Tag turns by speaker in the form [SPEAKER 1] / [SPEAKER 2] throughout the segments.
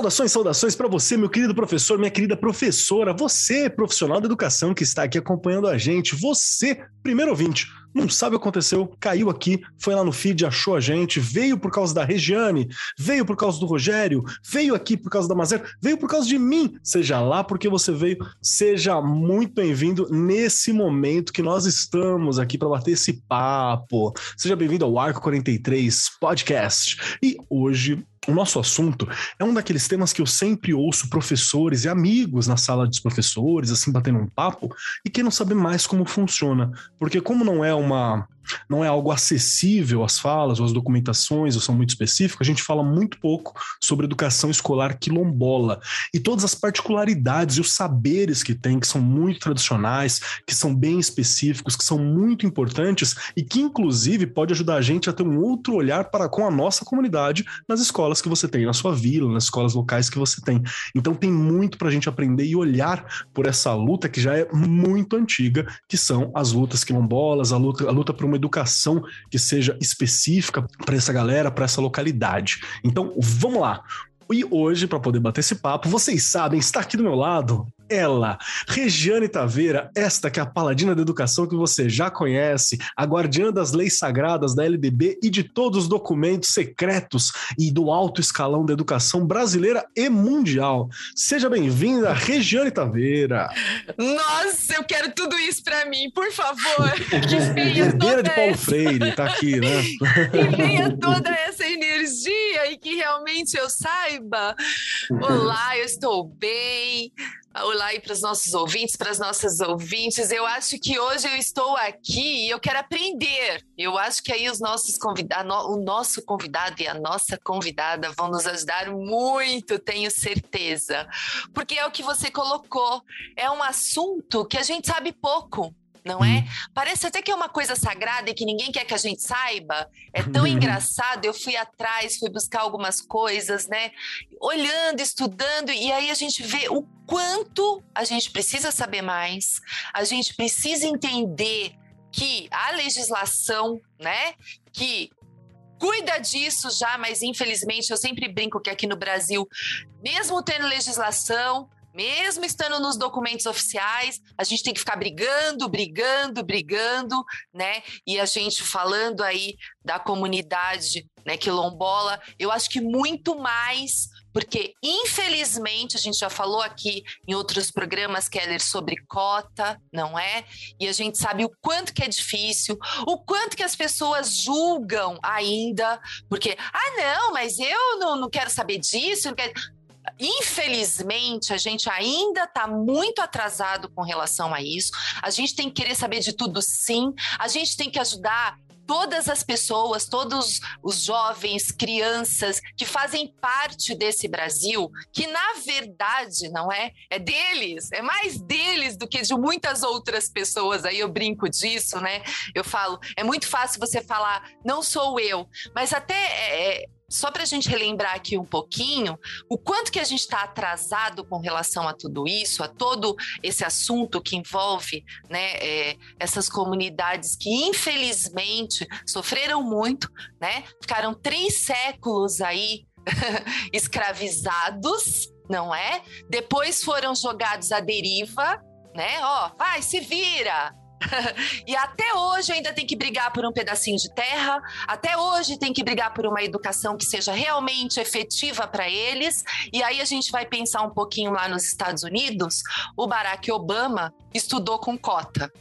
[SPEAKER 1] Saudações, saudações para você, meu querido professor, minha querida professora, você, profissional da educação que está aqui acompanhando a gente, você, primeiro ouvinte, não sabe o que aconteceu, caiu aqui, foi lá no feed, achou a gente, veio por causa da Regiane, veio por causa do Rogério, veio aqui por causa da Mazer, veio por causa de mim. Seja lá porque você veio, seja muito bem-vindo nesse momento que nós estamos aqui para bater esse papo. Seja bem-vindo ao Arco 43 Podcast. E hoje o nosso assunto é um daqueles temas que eu sempre ouço professores e amigos na sala dos professores, assim, batendo um papo, e que não sabe mais como funciona. Porque, como não é uma não é algo acessível às falas ou às documentações, ou são muito específicas, a gente fala muito pouco sobre educação escolar quilombola e todas as particularidades e os saberes que tem, que são muito tradicionais, que são bem específicos, que são muito importantes e que, inclusive, pode ajudar a gente a ter um outro olhar para com a nossa comunidade nas escolas que você tem, na sua vila, nas escolas locais que você tem. Então, tem muito para a gente aprender e olhar por essa luta que já é muito antiga, que são as lutas quilombolas, a luta, a luta por uma educação que seja específica para essa galera, para essa localidade. Então, vamos lá. E hoje, para poder bater esse papo, vocês sabem, está aqui do meu lado ela, Regiane Taveira, esta que é a paladina da educação que você já conhece, a guardiã das leis sagradas da LDB e de todos os documentos secretos e do alto escalão da educação brasileira e mundial. Seja bem-vinda, Regiane Taveira.
[SPEAKER 2] Nossa, eu quero tudo isso para mim, por favor. Que
[SPEAKER 1] venha Herdeira de Paulo essa... Freire, tá aqui, né?
[SPEAKER 2] Que venha toda essa energia e que realmente eu saiba. Olá, eu estou bem. Olá aí para os nossos ouvintes, para as nossas ouvintes. Eu acho que hoje eu estou aqui e eu quero aprender. Eu acho que aí os nossos convidados, o nosso convidado e a nossa convidada vão nos ajudar muito, tenho certeza. Porque é o que você colocou, é um assunto que a gente sabe pouco não é? Hum. Parece até que é uma coisa sagrada e que ninguém quer que a gente saiba. É tão engraçado. Eu fui atrás, fui buscar algumas coisas, né? Olhando, estudando, e aí a gente vê o quanto a gente precisa saber mais, a gente precisa entender que a legislação, né, que cuida disso já, mas infelizmente eu sempre brinco que aqui no Brasil, mesmo tendo legislação, mesmo estando nos documentos oficiais, a gente tem que ficar brigando, brigando, brigando, né? E a gente falando aí da comunidade né, quilombola, eu acho que muito mais, porque infelizmente a gente já falou aqui em outros programas, Keller, sobre cota, não é? E a gente sabe o quanto que é difícil, o quanto que as pessoas julgam ainda, porque, ah, não, mas eu não, não quero saber disso, não quero infelizmente, a gente ainda está muito atrasado com relação a isso. A gente tem que querer saber de tudo, sim. A gente tem que ajudar todas as pessoas, todos os jovens, crianças que fazem parte desse Brasil, que na verdade não é, é deles, é mais deles do que de muitas outras pessoas. Aí eu brinco disso, né? Eu falo, é muito fácil você falar, não sou eu, mas até é, só para a gente relembrar aqui um pouquinho, o quanto que a gente está atrasado com relação a tudo isso, a todo esse assunto que envolve né, é, essas comunidades que infelizmente sofreram muito, né? Ficaram três séculos aí escravizados, não é? Depois foram jogados à deriva, né? Ó, vai, se vira, e até hoje ainda tem que brigar por um pedacinho de terra, até hoje tem que brigar por uma educação que seja realmente efetiva para eles. E aí a gente vai pensar um pouquinho lá nos Estados Unidos, o Barack Obama estudou com cota.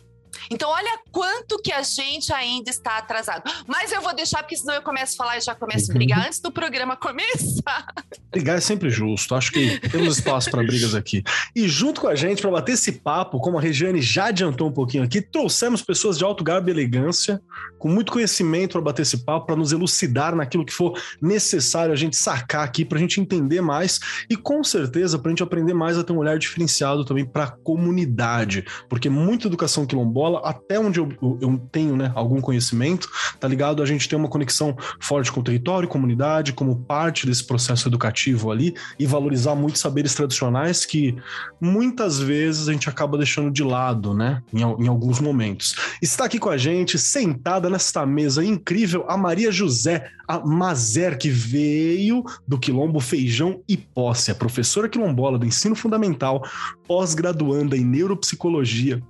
[SPEAKER 2] Então, olha quanto que a gente ainda está atrasado. Mas eu vou deixar, porque senão eu começo a falar e já começo a brigar antes do programa começar.
[SPEAKER 1] Brigar é sempre justo. Acho que temos espaço para brigas aqui. E junto com a gente, para bater esse papo, como a Regiane já adiantou um pouquinho aqui, trouxemos pessoas de alto garbo e elegância, com muito conhecimento para bater esse papo, para nos elucidar naquilo que for necessário a gente sacar aqui, para a gente entender mais e com certeza para a gente aprender mais a ter um olhar diferenciado também para a comunidade, porque muita educação quilombola quilombola, até onde eu, eu tenho né, algum conhecimento, tá ligado? A gente tem uma conexão forte com o território, comunidade, como parte desse processo educativo ali, e valorizar muitos saberes tradicionais que muitas vezes a gente acaba deixando de lado, né? Em, em alguns momentos. Está aqui com a gente, sentada nesta mesa incrível, a Maria José, a Mazer, que veio do Quilombo Feijão e Posse, a professora quilombola do ensino fundamental, pós-graduanda em neuropsicologia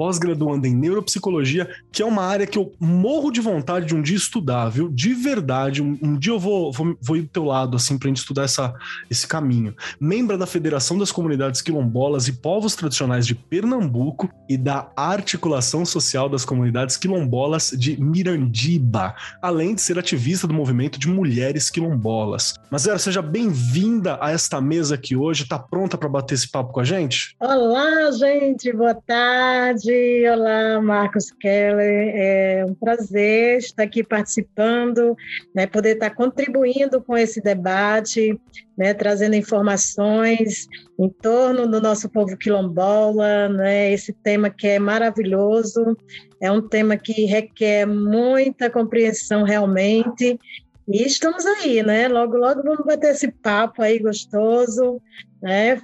[SPEAKER 1] pós-graduando em neuropsicologia, que é uma área que eu morro de vontade de um dia estudar, viu? De verdade, um, um dia eu vou, vou, vou ir do teu lado, assim, pra gente estudar essa, esse caminho. Membra da Federação das Comunidades Quilombolas e Povos Tradicionais de Pernambuco e da Articulação Social das Comunidades Quilombolas de Mirandiba, além de ser ativista do movimento de mulheres quilombolas. Mas, Zera, seja bem-vinda a esta mesa aqui hoje. Tá pronta para bater esse papo com a gente?
[SPEAKER 3] Olá, gente, boa tarde olá Marcos Keller, é um prazer estar aqui participando, né, poder estar contribuindo com esse debate, né, trazendo informações em torno do nosso povo quilombola, né, esse tema que é maravilhoso, é um tema que requer muita compreensão realmente, e estamos aí, né? Logo, logo vamos bater esse papo aí gostoso, né?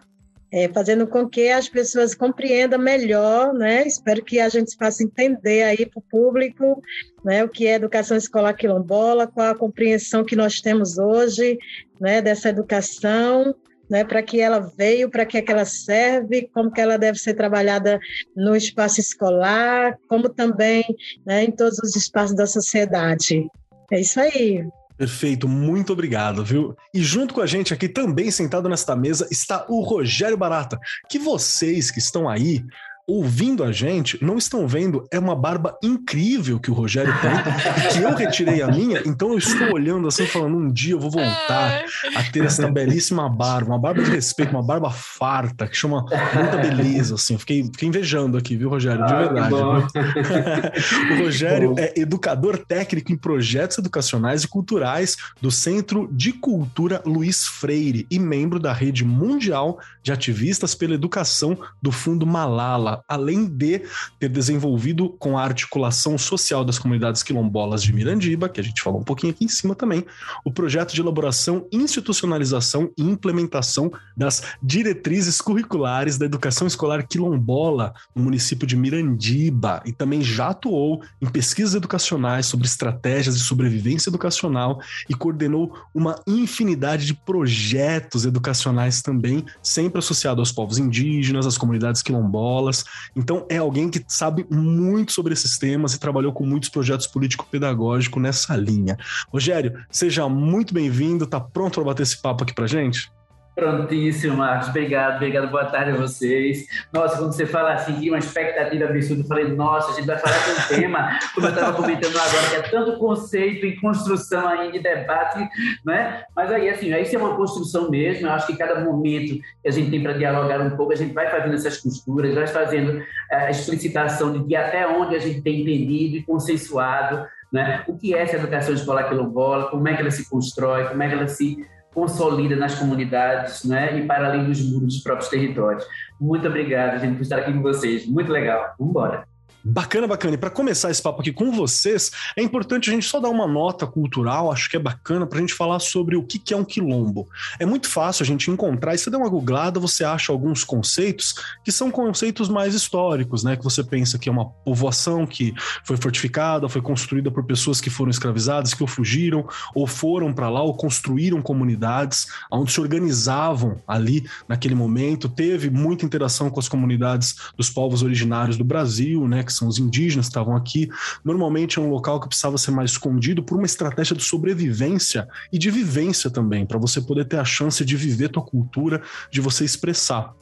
[SPEAKER 3] É, fazendo com que as pessoas compreendam melhor, né? Espero que a gente faça entender aí para o público, né? O que é educação escolar quilombola, qual a compreensão que nós temos hoje, né? Dessa educação, né? Para que ela veio, para que, é que ela serve, como que ela deve ser trabalhada no espaço escolar, como também, né? Em todos os espaços da sociedade. É isso aí.
[SPEAKER 1] Perfeito, muito obrigado, viu? E junto com a gente aqui, também sentado nesta mesa, está o Rogério Barata, que vocês que estão aí ouvindo a gente não estão vendo é uma barba incrível que o Rogério tem, que eu retirei a minha, então eu estou olhando assim, falando: um dia eu vou voltar a ter essa belíssima barba, uma barba de respeito, uma barba farta, que chama muita beleza, assim. Fiquei, fiquei invejando aqui, viu, Rogério? De ah, verdade. o Rogério é educador técnico em projetos educacionais e culturais do Centro de Cultura Luiz Freire e membro da rede mundial de ativistas pela educação do Fundo Malala além de ter desenvolvido com a articulação social das comunidades quilombolas de Mirandiba, que a gente falou um pouquinho aqui em cima também, o projeto de elaboração, institucionalização e implementação das diretrizes curriculares da educação escolar quilombola no município de Mirandiba. E também já atuou em pesquisas educacionais sobre estratégias de sobrevivência educacional e coordenou uma infinidade de projetos educacionais também, sempre associado aos povos indígenas, às comunidades quilombolas, então, é alguém que sabe muito sobre esses temas e trabalhou com muitos projetos político-pedagógicos nessa linha. Rogério, seja muito bem-vindo. Tá pronto para bater esse papo aqui para gente?
[SPEAKER 4] Prontíssimo, Marcos. Obrigado, obrigado. Boa tarde a vocês. Nossa, quando você fala assim, tinha uma expectativa absurda. Eu falei, nossa, a gente vai falar de um tema, como eu estava comentando agora, que é tanto conceito em construção aí de debate, né? Mas aí, assim, isso é uma construção mesmo. Eu acho que cada momento que a gente tem para dialogar um pouco, a gente vai fazendo essas costuras, vai fazendo eh, a explicitação de até onde a gente tem entendido e consensuado, né? O que é essa educação escolar quilombola, como é que ela se constrói, como é que ela se consolida nas comunidades né, e para além dos muros dos próprios territórios. Muito obrigado, gente, por estar aqui com vocês. Muito legal. Vamos embora.
[SPEAKER 1] Bacana, bacana. E para começar esse papo aqui com vocês, é importante a gente só dar uma nota cultural, acho que é bacana para a gente falar sobre o que, é um quilombo. É muito fácil a gente encontrar, e você dá uma googlada, você acha alguns conceitos que são conceitos mais históricos, né? Que você pensa que é uma povoação que foi fortificada, foi construída por pessoas que foram escravizadas, que ou fugiram, ou foram para lá, ou construíram comunidades, onde se organizavam ali naquele momento. Teve muita interação com as comunidades dos povos originários do Brasil, né? Que são os indígenas que estavam aqui. Normalmente é um local que precisava ser mais escondido por uma estratégia de sobrevivência e de vivência também, para você poder ter a chance de viver tua cultura, de você expressar.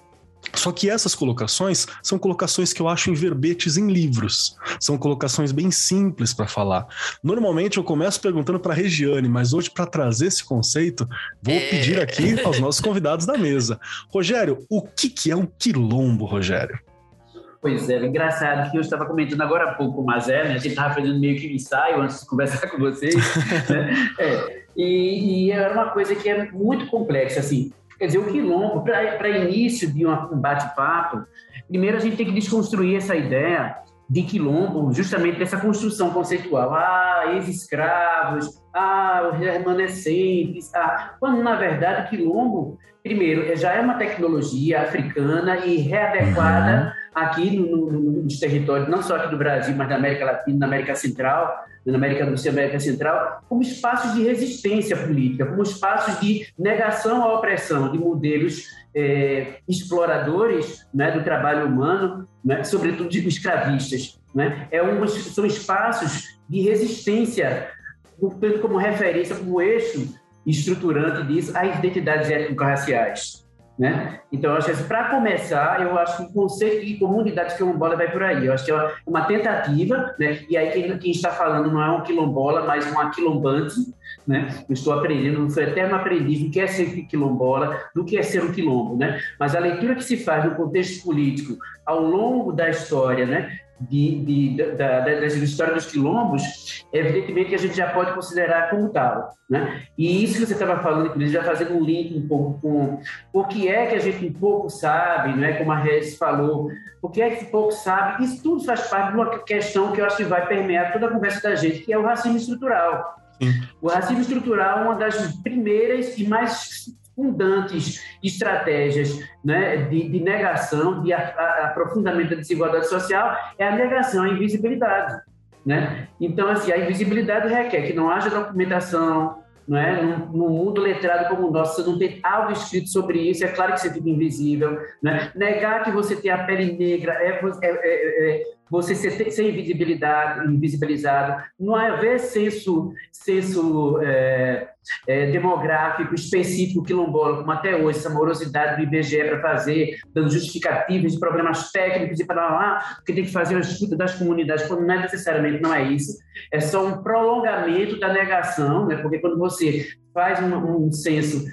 [SPEAKER 1] Só que essas colocações são colocações que eu acho em verbetes em livros. São colocações bem simples para falar. Normalmente eu começo perguntando para a Regiane, mas hoje para trazer esse conceito, vou é... pedir aqui aos nossos convidados da mesa. Rogério, o que, que é um quilombo, Rogério?
[SPEAKER 4] Pois é, engraçado que eu estava comentando agora há pouco com o Mazé, né? a gente estava fazendo meio que um ensaio antes de conversar com vocês, né? é, e, e é uma coisa que é muito complexa, assim, quer dizer, o quilombo, para início de um bate-papo, Primeiro, a gente tem que desconstruir essa ideia de quilombo, justamente dessa construção conceitual. Ah, ex-escravos, ah, os remanescentes, ah, quando na verdade quilombo, primeiro, já é uma tecnologia africana e readequada uhum. Aqui no, no, nos territórios, não só aqui do Brasil, mas da América Latina, da América Central, na América do Sul e América Central, como espaços de resistência política, como espaços de negação à opressão de modelos é, exploradores né, do trabalho humano, né, sobretudo de escravistas. Né? É um, são espaços de resistência, tanto como referência, como eixo estruturante disso, às identidades étnico-raciais. Né? Então, acho que para começar, eu acho que o conceito de comunidade quilombola vai por aí. Eu acho que é uma tentativa, né? e aí quem, quem está falando não é um quilombola, mas um aquilombante. Né? Eu estou aprendendo, sou eterno aprendiz do que é ser quilombola, do que é ser um quilombo. Né? Mas a leitura que se faz no contexto político ao longo da história, né? De, de, da, da, da, história dos quilombos, evidentemente que a gente já pode considerar como tal. Né? E isso que você estava falando, inclusive, já fazendo um link um pouco com o que é que a gente um pouco sabe, né? como a Regis falou, o que é que pouco sabe, isso tudo faz parte de uma questão que eu acho que vai permear toda a conversa da gente, que é o racismo estrutural. Sim. O racismo estrutural é uma das primeiras e mais fundantes estratégias né, de, de, negação, de aprofundamento da desigualdade social, é a negação, a invisibilidade. Né? Então, assim, a invisibilidade requer que não haja documentação, não é? Num, num, mundo letrado como o nosso, você não tem algo escrito sobre isso, é claro que você fica invisível. Né? Negar que você tem a pele negra é, é, é, é você ser, ser invisibilizado, não haver senso, senso é, é, demográfico específico quilombola, como até hoje, essa morosidade do IBGE para fazer, dando justificativas de problemas técnicos e para lá, porque tem que fazer a escuta das comunidades, quando não é necessariamente, não é isso, é só um prolongamento da negação, né? porque quando você faz um, um censo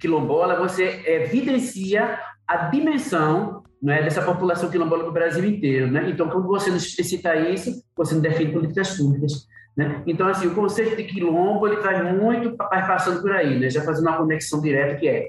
[SPEAKER 4] quilombola, você evidencia a dimensão né, dessa população quilombola no Brasil inteiro. Né? Então, quando você não explicita isso, você não define políticas públicas. Né? Então, assim, o conceito de quilombo ele vai muito vai passando por aí, né? já fazendo uma conexão direta que é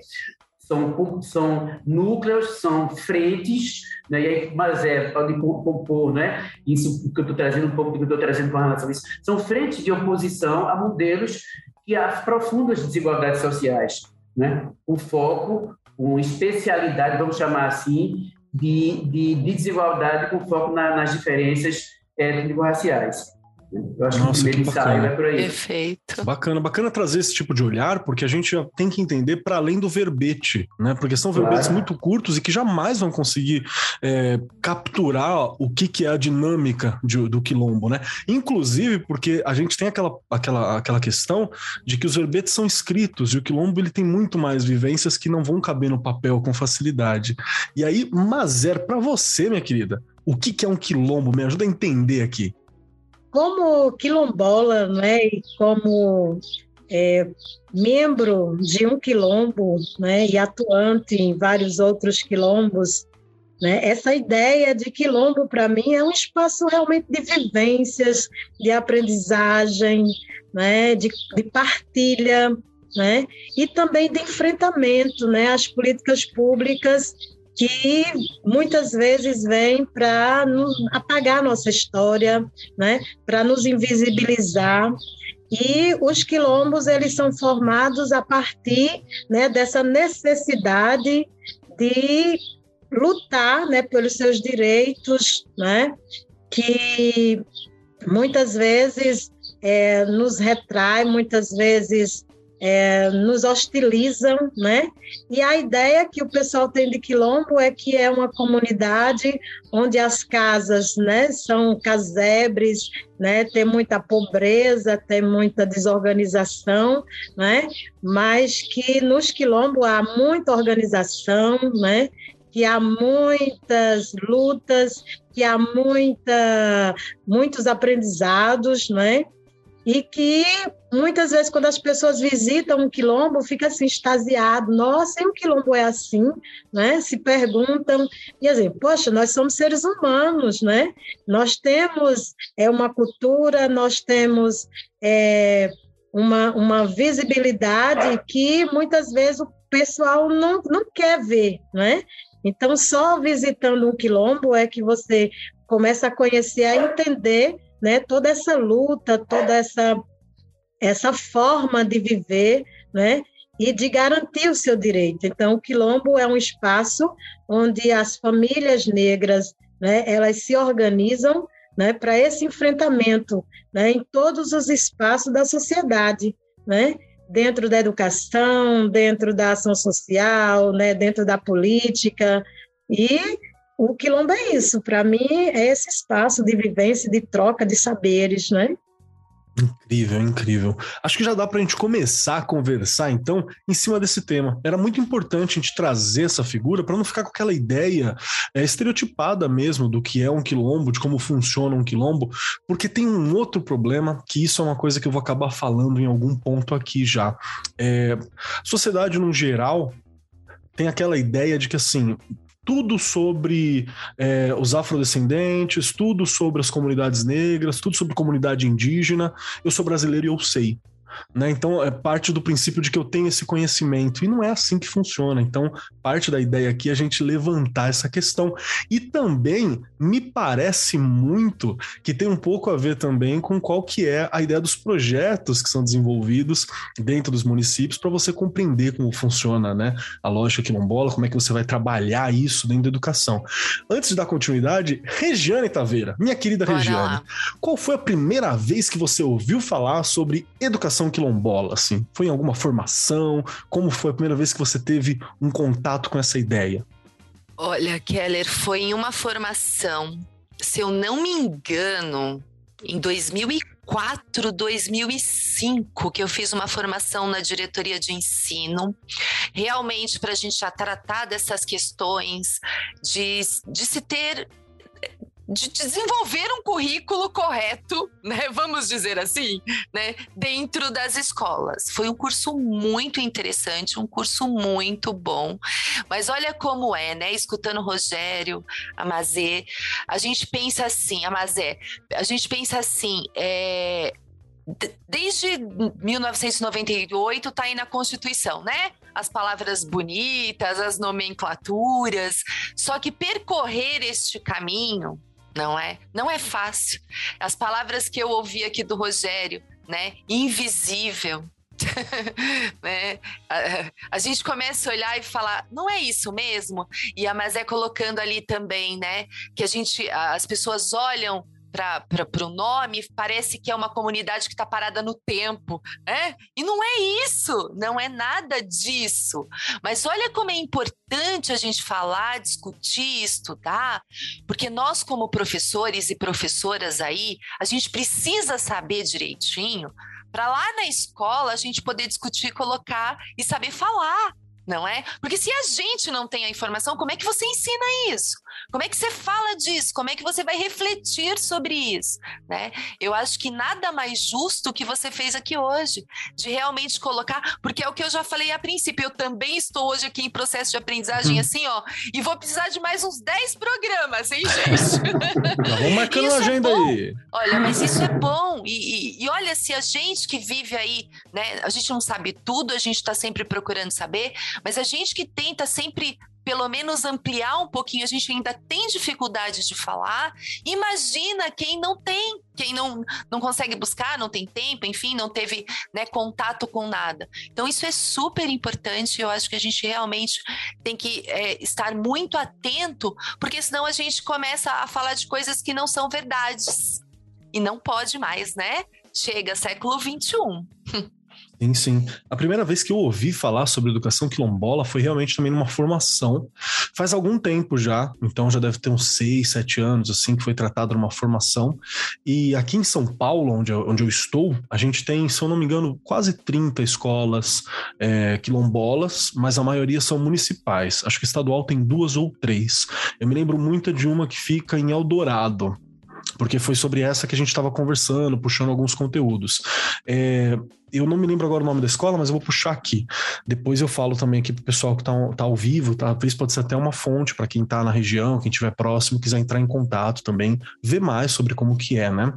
[SPEAKER 4] são, são núcleos, são frentes, né? e aí mas é pode compor, né? isso que eu estou trazendo, um pouco do que eu estou trazendo com relação a isso, são frentes de oposição a modelos que aprofundam as desigualdades sociais, né? o foco, uma especialidade, vamos chamar assim, de, de, de desigualdade com foco na, nas diferenças étnico-raciais. Eu acho Nossa, que o primeiro ensaio é por aí.
[SPEAKER 2] Perfeito.
[SPEAKER 1] Bacana, bacana trazer esse tipo de olhar, porque a gente tem que entender para além do verbete, né? Porque são verbetes claro. muito curtos e que jamais vão conseguir é, capturar o que, que é a dinâmica de, do quilombo, né? Inclusive porque a gente tem aquela, aquela, aquela questão de que os verbetes são escritos e o quilombo ele tem muito mais vivências que não vão caber no papel com facilidade. E aí, Mazer, para você, minha querida, o que, que é um quilombo? Me ajuda a entender aqui
[SPEAKER 3] como quilombola, né, e como é, membro de um quilombo, né, e atuante em vários outros quilombos, né, essa ideia de quilombo para mim é um espaço realmente de vivências, de aprendizagem, né, de, de partilha, né, e também de enfrentamento, né, às políticas públicas que muitas vezes vem para apagar nossa história, né? para nos invisibilizar. E os quilombos eles são formados a partir né, dessa necessidade de lutar né, pelos seus direitos, né, que muitas vezes é, nos retrai, muitas vezes é, nos hostilizam, né? E a ideia que o pessoal tem de Quilombo é que é uma comunidade onde as casas, né, são casebres, né? Tem muita pobreza, tem muita desorganização, né? Mas que nos Quilombo há muita organização, né? que há muitas lutas, que há muita, muitos aprendizados, né? E que muitas vezes quando as pessoas visitam um quilombo fica assim extasiado, nossa, e um quilombo é assim, né? Se perguntam e assim, poxa, nós somos seres humanos, né? Nós temos é uma cultura, nós temos é, uma, uma visibilidade que muitas vezes o pessoal não, não quer ver, né? Então, só visitando um quilombo é que você começa a conhecer, a entender né, toda essa luta, toda essa, essa forma de viver, né, e de garantir o seu direito. Então, o quilombo é um espaço onde as famílias negras, né, elas se organizam né, para esse enfrentamento né, em todos os espaços da sociedade, né, dentro da educação, dentro da ação social, né, dentro da política. E o quilombo é isso, para mim, é esse espaço de vivência, de troca de saberes, né?
[SPEAKER 1] Incrível, incrível. Acho que já dá para a gente começar a conversar, então, em cima desse tema. Era muito importante a gente trazer essa figura para não ficar com aquela ideia é, estereotipada mesmo do que é um quilombo, de como funciona um quilombo, porque tem um outro problema, que isso é uma coisa que eu vou acabar falando em algum ponto aqui já. É, sociedade, no geral, tem aquela ideia de que, assim, tudo sobre é, os afrodescendentes, tudo sobre as comunidades negras, tudo sobre comunidade indígena. Eu sou brasileiro e eu sei. Né? Então, é parte do princípio de que eu tenho esse conhecimento. E não é assim que funciona. Então, parte da ideia aqui é a gente levantar essa questão. E também me parece muito que tem um pouco a ver também com qual que é a ideia dos projetos que são desenvolvidos dentro dos municípios para você compreender como funciona né? a lógica quilombola, como é que você vai trabalhar isso dentro da educação. Antes de dar continuidade, Regiane Taveira, minha querida Bora Regiane, lá. qual foi a primeira vez que você ouviu falar sobre educação formação quilombola, assim? Foi em alguma formação? Como foi a primeira vez que você teve um contato com essa ideia?
[SPEAKER 2] Olha, Keller, foi em uma formação, se eu não me engano, em 2004, 2005, que eu fiz uma formação na diretoria de ensino, realmente para a gente já tratar dessas questões de, de se ter de desenvolver um currículo correto, né, vamos dizer assim, né, dentro das escolas. Foi um curso muito interessante, um curso muito bom. Mas olha como é, né, escutando o Rogério, a Mazé, a gente pensa assim, a Mazé, a gente pensa assim, é, desde 1998 está aí na Constituição, né? As palavras bonitas, as nomenclaturas. Só que percorrer este caminho não é? Não é fácil. As palavras que eu ouvi aqui do Rogério, né? Invisível. né? a, a, gente começa a olhar e falar, não é isso mesmo? E a Mazé colocando ali também, né? Que a gente, as pessoas olham para o nome, parece que é uma comunidade que está parada no tempo, né? E não é isso, não é nada disso. Mas olha como é importante a gente falar, discutir, estudar, porque nós, como professores e professoras aí, a gente precisa saber direitinho para lá na escola a gente poder discutir, colocar e saber falar não é? Porque se a gente não tem a informação, como é que você ensina isso? Como é que você fala disso? Como é que você vai refletir sobre isso? Né? Eu acho que nada mais justo que você fez aqui hoje, de realmente colocar, porque é o que eu já falei a princípio, eu também estou hoje aqui em processo de aprendizagem hum. assim, ó, e vou precisar de mais uns 10 programas, hein, gente?
[SPEAKER 1] vamos marcando a é agenda é aí.
[SPEAKER 2] Olha, mas isso é bom. E, e, e olha, se a gente que vive aí, né, a gente não sabe tudo, a gente está sempre procurando saber, mas a gente que tenta sempre pelo menos ampliar um pouquinho, a gente ainda tem dificuldade de falar. Imagina quem não tem, quem não, não consegue buscar, não tem tempo, enfim, não teve né, contato com nada. Então, isso é super importante. Eu acho que a gente realmente tem que é, estar muito atento, porque senão a gente começa a falar de coisas que não são verdades. E não pode mais, né? Chega século XXI.
[SPEAKER 1] Sim, sim. A primeira vez que eu ouvi falar sobre educação quilombola foi realmente também numa formação. Faz algum tempo já, então já deve ter uns seis, sete anos, assim, que foi tratado numa formação. E aqui em São Paulo, onde eu, onde eu estou, a gente tem, se eu não me engano, quase 30 escolas é, quilombolas, mas a maioria são municipais. Acho que estadual tem duas ou três. Eu me lembro muito de uma que fica em Eldorado, porque foi sobre essa que a gente estava conversando, puxando alguns conteúdos. É, eu não me lembro agora o nome da escola, mas eu vou puxar aqui. Depois eu falo também aqui pro pessoal que tá, tá ao vivo, tá? talvez pode ser até uma fonte para quem tá na região, quem estiver próximo, quiser entrar em contato também, ver mais sobre como que é, né?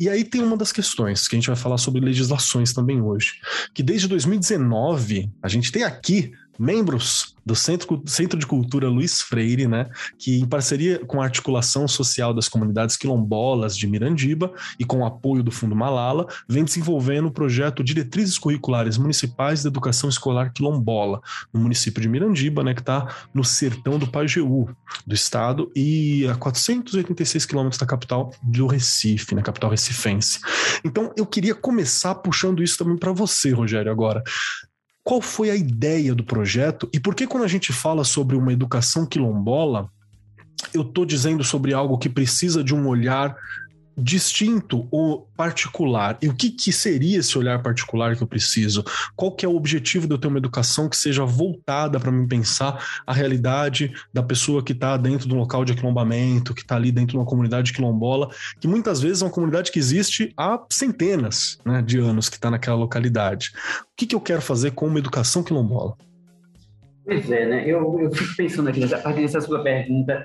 [SPEAKER 1] E aí tem uma das questões que a gente vai falar sobre legislações também hoje, que desde 2019 a gente tem aqui membros do Centro, Centro de Cultura Luiz Freire, né, que em parceria com a articulação social das comunidades quilombolas de Mirandiba e com o apoio do Fundo Malala, vem desenvolvendo o projeto Diretrizes Curriculares Municipais de Educação Escolar Quilombola, no município de Mirandiba, né, que está no sertão do Pajeú, do estado, e a 486 quilômetros da capital do Recife, na capital recifense. Então, eu queria começar puxando isso também para você, Rogério, agora. Qual foi a ideia do projeto? E por que, quando a gente fala sobre uma educação quilombola, eu estou dizendo sobre algo que precisa de um olhar distinto ou particular. E o que, que seria esse olhar particular que eu preciso? Qual que é o objetivo de eu ter uma educação que seja voltada para mim pensar a realidade da pessoa que está dentro de um local de aquilombamento, que está ali dentro de uma comunidade quilombola, que muitas vezes é uma comunidade que existe há centenas né, de anos que está naquela localidade. O que, que eu quero fazer com uma educação quilombola?
[SPEAKER 4] Pois é, né? Eu, eu fico pensando aqui, a partir dessa sua pergunta,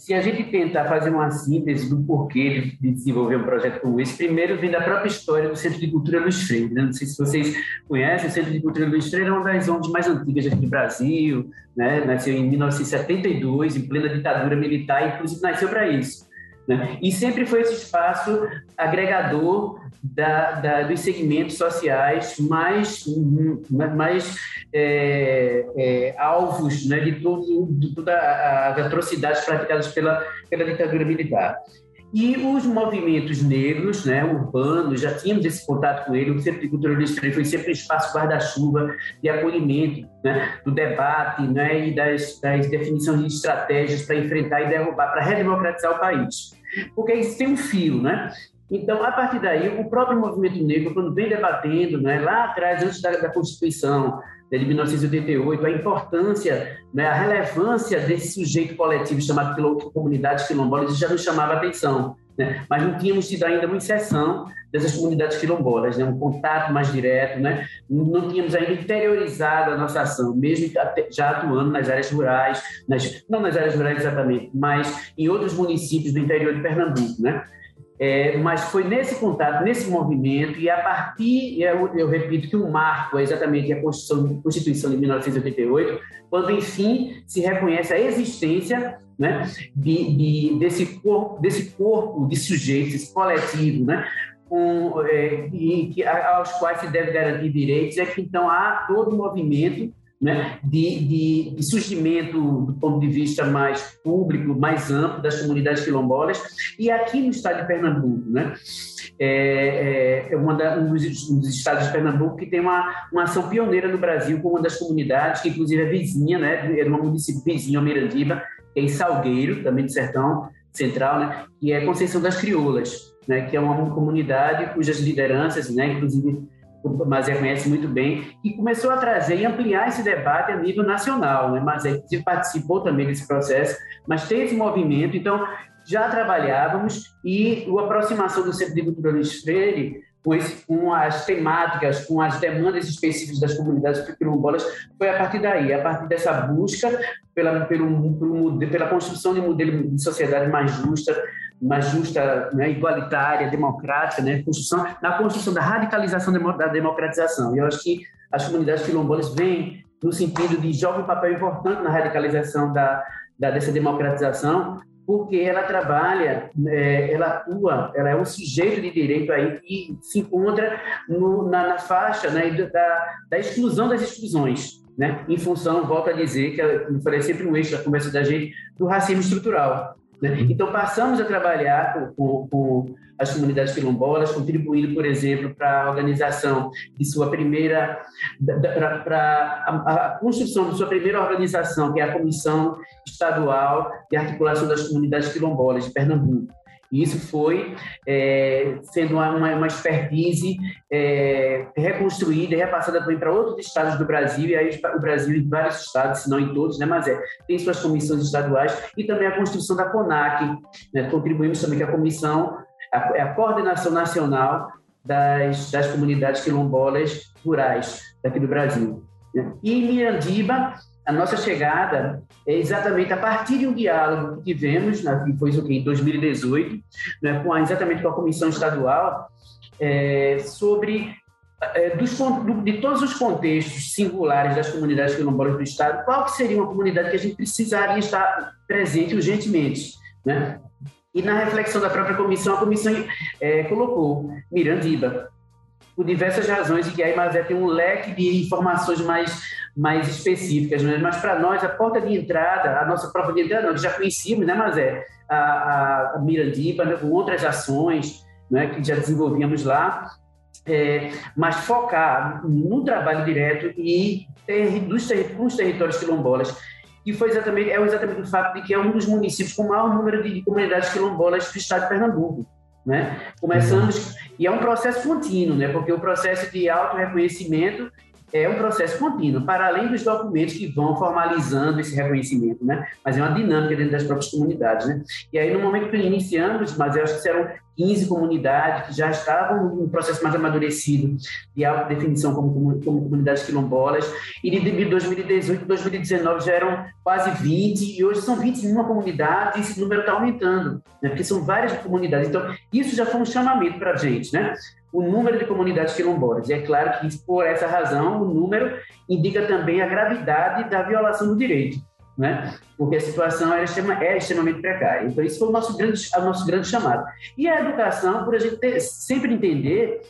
[SPEAKER 4] se a gente tentar fazer uma síntese do porquê de desenvolver um projeto como esse, primeiro vem da própria história do Centro de Cultura Luiz Freire. Né? Não sei se vocês conhecem, o Centro de Cultura Luiz Freire é uma das ONGs mais antigas aqui do Brasil, né? nasceu em 1972, em plena ditadura militar, inclusive nasceu para isso. Né? E sempre foi esse espaço agregador da, da, dos segmentos sociais mais, mais é, é, alvos né, de, todo, de todas as atrocidades praticadas pela, pela ditadura militar. E os movimentos negros, né, urbanos, já tínhamos esse contato com ele, o Centro de Cultura do foi sempre um espaço guarda-chuva de acolhimento, né, do debate né, e das, das definições de estratégias para enfrentar e derrubar, para redemocratizar o país. Porque isso tem um fio, né? Então, a partir daí, o próprio movimento negro, quando vem debatendo, né, lá atrás, antes da, da Constituição né, de 1988, a importância, né, a relevância desse sujeito coletivo chamado comunidades quilombolas já nos chamava atenção. Né? Mas não tínhamos tido ainda uma inserção dessas comunidades quilombolas, né? um contato mais direto, né? não tínhamos ainda interiorizado a nossa ação, mesmo já atuando nas áreas rurais, nas, não nas áreas rurais exatamente, mas em outros municípios do interior de Pernambuco. Né? É, mas foi nesse contato, nesse movimento, e a partir, eu, eu repito que o marco é exatamente a Constituição, Constituição de 1988, quando, enfim, se reconhece a existência né, de, de, desse, corpo, desse corpo de sujeitos, esse coletivo, né, com, é, e, que, aos quais se deve garantir direitos, é que então há todo o movimento né, de, de, de, surgimento do ponto de vista mais público, mais amplo das comunidades quilombolas. E aqui no estado de Pernambuco, né, é, é uma da, um, dos, um, dos, estados de Pernambuco que tem uma, uma ação pioneira no Brasil com uma das comunidades, que inclusive é vizinha, né, é uma município vizinho, Mirandiba, é em Salgueiro, também do Sertão Central, né, que é Conceição das Crioulas, né, que é uma comunidade cujas lideranças, né, inclusive o Mazé conhece muito bem, e começou a trazer e ampliar esse debate a nível nacional. Né? Mazé participou também desse processo, mas tem esse movimento, então já trabalhávamos e a aproximação do Centro de Cultura Luiz Freire com, esse, com, as temáticas, com as demandas específicas das comunidades quilombolas, foi a partir daí, a partir dessa busca pela, pelo, pelo, pela construção de um modelo de sociedade mais justa, mais justa, né, igualitária, democrática, né, construção, na construção da radicalização da democratização. E eu acho que as comunidades quilombolas vêm no sentido de jogam um papel importante na radicalização da, da dessa democratização, porque ela trabalha, é, ela atua, ela é um sujeito de direito aí que se encontra no, na, na, faixa né, da, da exclusão das exclusões, né, em função, volto a dizer, que eu falei sempre um eixo da conversa da gente, do racismo estrutural. Né? Uhum. Então, passamos a trabalhar com, as comunidades quilombolas, contribuindo, por exemplo, para a organização de sua primeira, para a, a, construção de sua primeira organização, que é a Comissão Estadual de Articulação das Comunidades Quilombolas de Pernambuco. Isso foi é, sendo uma, uma expertise é, reconstruída e repassada também para outros estados do Brasil, e aí o Brasil em vários estados, se não em todos, né, mas é, tem suas comissões estaduais, e também a construção da CONAC. Né, contribuímos também com a comissão, a, é a coordenação nacional das, das comunidades quilombolas rurais daqui do Brasil. Né? E em Mirandiba, a nossa chegada é exatamente a partir de um diálogo que tivemos, né, que foi em 2018, né, com a, exatamente com a Comissão Estadual, é, sobre é, dos, de todos os contextos singulares das comunidades quilombolas do Estado, qual que seria uma comunidade que a gente precisaria estar presente urgentemente, né? E na reflexão da própria comissão, a comissão é, colocou Mirandiba, por diversas razões, e que aí Mazé tem um leque de informações mais, mais específicas, né? mas para nós, a porta de entrada, a nossa porta de entrada, nós já conhecíamos, né, Mazé? A, a, a Mirandiba, né, com outras ações né, que já desenvolvíamos lá, é, mas focar no trabalho direto e ter, dos, com os territórios quilombolas que foi exatamente, é exatamente o fato de que é um dos municípios com o maior número de comunidades quilombolas do estado de Pernambuco. Né? Começamos, e é um processo contínuo, né? porque o processo de auto-reconhecimento é um processo contínuo, para além dos documentos que vão formalizando esse reconhecimento, né? Mas é uma dinâmica dentro das próprias comunidades, né? E aí, no momento que iniciamos, mas eu acho que eram 15 comunidades que já estavam no processo mais amadurecido de autodefinição como, como comunidades quilombolas, e de 2018 a 2019 já eram quase 20, e hoje são 21 comunidades, e esse número está aumentando, né? porque são várias comunidades. Então, isso já foi um chamamento para a gente, né? O número de comunidades quilombolas. E é claro que, por essa razão, o número indica também a gravidade da violação do direito, né? porque a situação extrema, é extremamente precária. Então, isso foi o nosso grande, o nosso grande chamado. E a educação, por a gente ter, sempre entender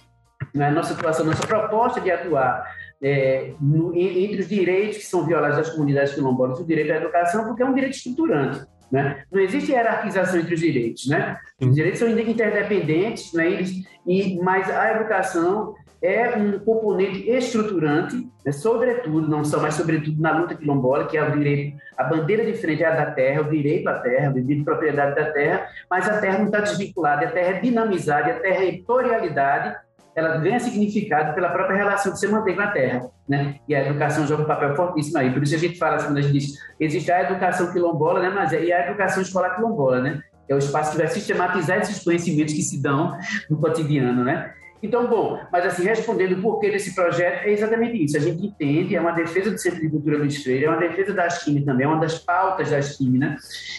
[SPEAKER 4] né, nossa situação, nossa proposta de atuar é, no, entre os direitos que são violados das comunidades quilombolas, o direito à educação, porque é um direito estruturante. Né? Não existe hierarquização entre os direitos. Né? Os direitos são interdependentes, né? Eles, e, mas a educação é um componente estruturante, né? sobretudo, não só, mas sobretudo na luta quilombola, que é o direito, a bandeira de frente é a da terra, o direito à terra, o direito de propriedade da terra, mas a terra não está desvinculada, a terra é dinamizada, a terra é editorialidade, ela ganha significado pela própria relação que você mantém com a terra, né? E a educação joga um papel fortíssimo aí. Por isso a gente fala assim, a gente diz, existe a educação quilombola, né? Mas é, e a educação escolar quilombola, né? É o espaço que vai sistematizar esses conhecimentos que se dão no cotidiano, né? Então, bom, mas assim, respondendo o porquê desse projeto, é exatamente isso. A gente entende, é uma defesa do Centro de Cultura Luiz Freire, é uma defesa da Asquime também, é uma das pautas da Asquime, né?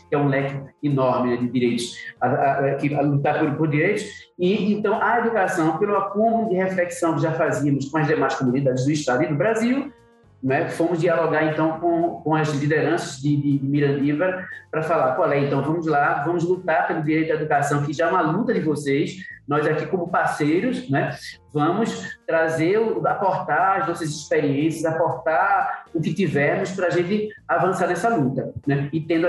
[SPEAKER 4] que é um leque enorme né, de direitos, a, a, a, a lutar por, por, direitos. E, então, a educação, pelo acúmulo de reflexão que já fazíamos com as demais comunidades do Estado e do Brasil, né? Fomos dialogar então com, com as lideranças de, de, Mirandiva para falar, qual é, então vamos lá, vamos lutar pelo direito à educação, que já é uma luta de vocês, nós aqui como parceiros, né? Vamos trazer, aportar as nossas experiências, aportar o que tivermos para a gente avançar nessa luta, né? E tendo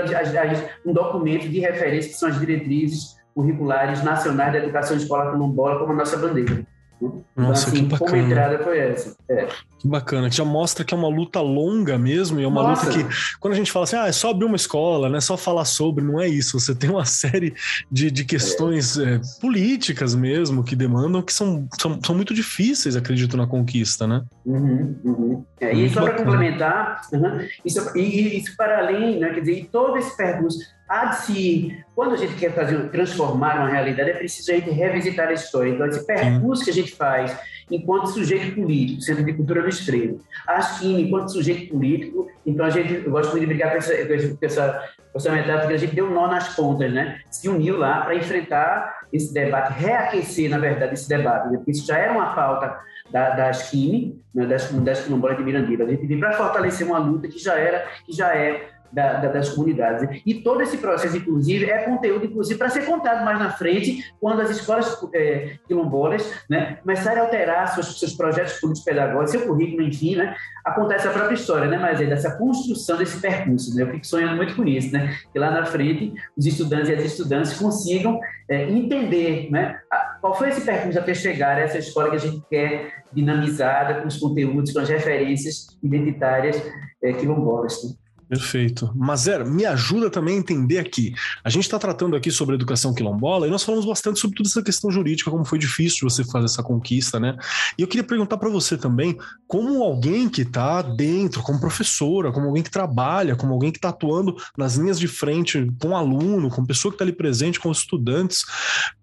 [SPEAKER 4] um documento de referência que são as diretrizes curriculares nacionais da educação escolar quilombola como a nossa bandeira.
[SPEAKER 1] Nossa, então, assim, que bacana.
[SPEAKER 4] Como entrada foi essa. É.
[SPEAKER 1] Que bacana, que já mostra que é uma luta longa mesmo, e é uma Nossa. luta que, quando a gente fala assim, ah, é só abrir uma escola, né? Só falar sobre, não é isso. Você tem uma série de, de questões é. É, políticas mesmo que demandam, que são, são, são muito difíceis, acredito, na conquista, né?
[SPEAKER 4] Uhum, uhum. É, e só para complementar, uhum, isso, e, isso para além, né? Quer dizer, todo esse percurso há de se. Quando a gente quer fazer, transformar uma realidade, é preciso a gente revisitar a história. Então, esse percurso que a gente faz enquanto sujeito político, Centro de Cultura do Estreito, a China enquanto sujeito político, então a gente, eu gosto muito de brigar com essa, com essa, com essa metáfora, a gente deu um nó nas pontas, né? Se uniu lá para enfrentar esse debate, reaquecer, na verdade, esse debate, né? porque isso já era uma pauta da, da Aschini, né? das comunidades quilombolas de Mirandiba. A gente veio para fortalecer uma luta que já era, que já é da, da, das comunidades. E todo esse processo, inclusive, é conteúdo, inclusive, para ser contado mais na frente, quando as escolas é, quilombolas né, começarem a alterar seus, seus projetos políticos pedagógicos, seu currículo, enfim, né, acontece a própria história, né, mas é dessa construção desse percurso. Né, eu fico sonhando muito com isso, né, que lá na frente os estudantes e as estudantes consigam é, entender né, qual foi esse percurso até chegar a essa escola que a gente quer dinamizada, com os conteúdos, com as referências identitárias é, quilombolas. Né?
[SPEAKER 1] Perfeito. Mazer, me ajuda também a entender aqui. A gente está tratando aqui sobre educação quilombola e nós falamos bastante sobre toda essa questão jurídica, como foi difícil você fazer essa conquista, né? E eu queria perguntar para você também, como alguém que está dentro, como professora, como alguém que trabalha, como alguém que está atuando nas linhas de frente com aluno, com pessoa que está ali presente, com estudantes,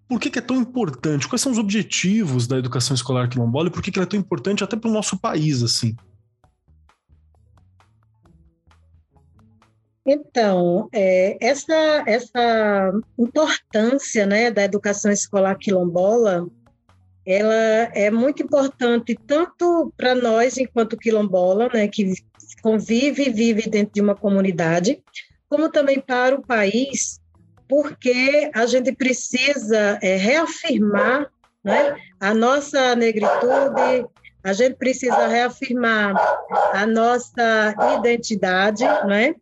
[SPEAKER 1] por que, que, é tão importante? Quais são os objetivos da educação escolar quilombola e por que, que ela é tão importante até para o nosso país, assim?
[SPEAKER 3] Então, é, essa, essa importância né, da educação escolar quilombola, ela é muito importante tanto para nós, enquanto quilombola, né, que convive e vive dentro de uma comunidade, como também para o país, porque a gente precisa é, reafirmar né, a nossa negritude, a gente precisa reafirmar a nossa identidade, né?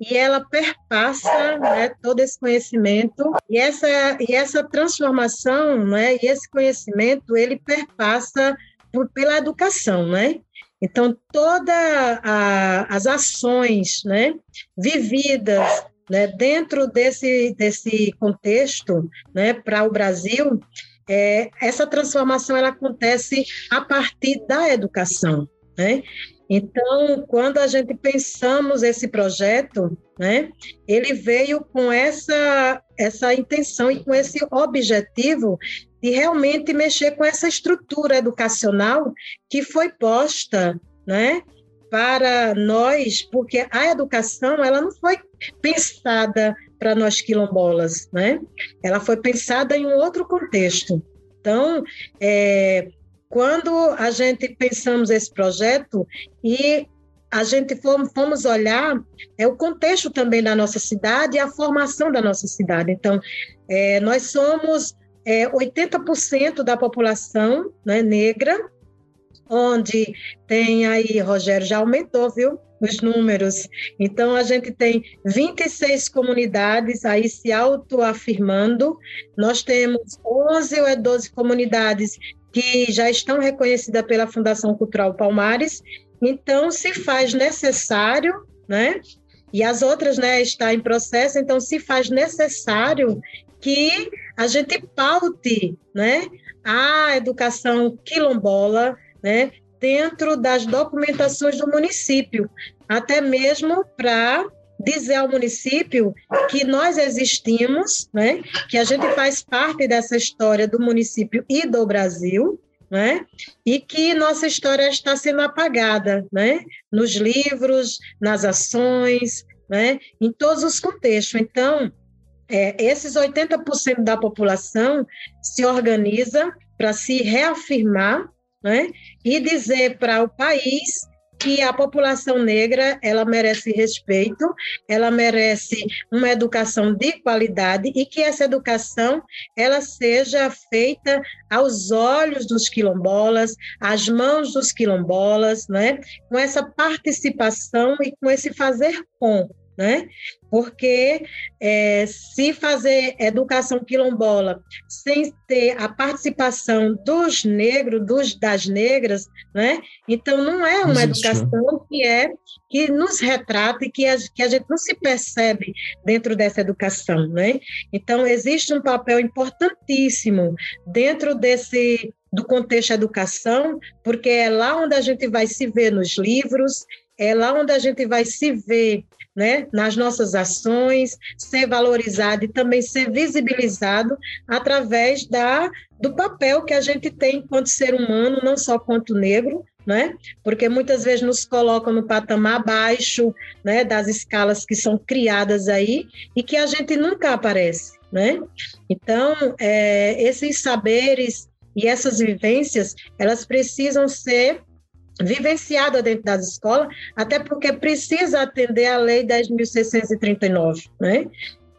[SPEAKER 3] E ela perpassa né, todo esse conhecimento e essa e essa transformação né e esse conhecimento ele perpassa por, pela educação né então todas as ações né vividas né, dentro desse desse contexto né para o Brasil é, essa transformação ela acontece a partir da educação né? Então, quando a gente pensamos esse projeto, né, ele veio com essa, essa intenção e com esse objetivo de realmente mexer com essa estrutura educacional que foi posta, né, para nós, porque a educação ela não foi pensada para nós quilombolas, né? Ela foi pensada em um outro contexto. Então, é, quando a gente pensamos esse projeto e a gente fomos olhar é o contexto também da nossa cidade e a formação da nossa cidade. Então, é, nós somos é, 80% da população né, negra, onde tem aí, Rogério já aumentou, viu? Os números. Então, a gente tem 26 comunidades aí se autoafirmando. Nós temos 11 ou 12 comunidades que já estão reconhecidas pela Fundação Cultural Palmares, então se faz necessário, né? E as outras, né, está em processo, então se faz necessário que a gente paute, né, a educação quilombola, né, dentro das documentações do município, até mesmo para dizer ao município que nós existimos, né? que a gente faz parte dessa história do município e do Brasil, né? e que nossa história está sendo apagada né? nos livros, nas ações, né? em todos os contextos. Então, é, esses 80% da população se organiza para se reafirmar né? e dizer para o país que a população negra ela merece respeito, ela merece uma educação de qualidade e que essa educação ela seja feita aos olhos dos quilombolas, às mãos dos quilombolas, né? com essa participação e com esse fazer com né? Porque é, se fazer educação quilombola sem ter a participação dos negros, dos, das negras, né? Então não é uma Existe. educação que é que nos retrata e que a, que a gente não se percebe dentro dessa educação, né? Então existe um papel importantíssimo dentro desse do contexto educação, porque é lá onde a gente vai se ver nos livros, é lá onde a gente vai se ver né, nas nossas ações, ser valorizado e também ser visibilizado através da, do papel que a gente tem enquanto ser humano, não só quanto negro, né? Porque muitas vezes nos colocam no patamar abaixo, né, das escalas que são criadas aí e que a gente nunca aparece, né? Então, é, esses saberes e essas vivências, elas precisam ser vivenciada dentro das escolas, até porque precisa atender à Lei 10.639, né?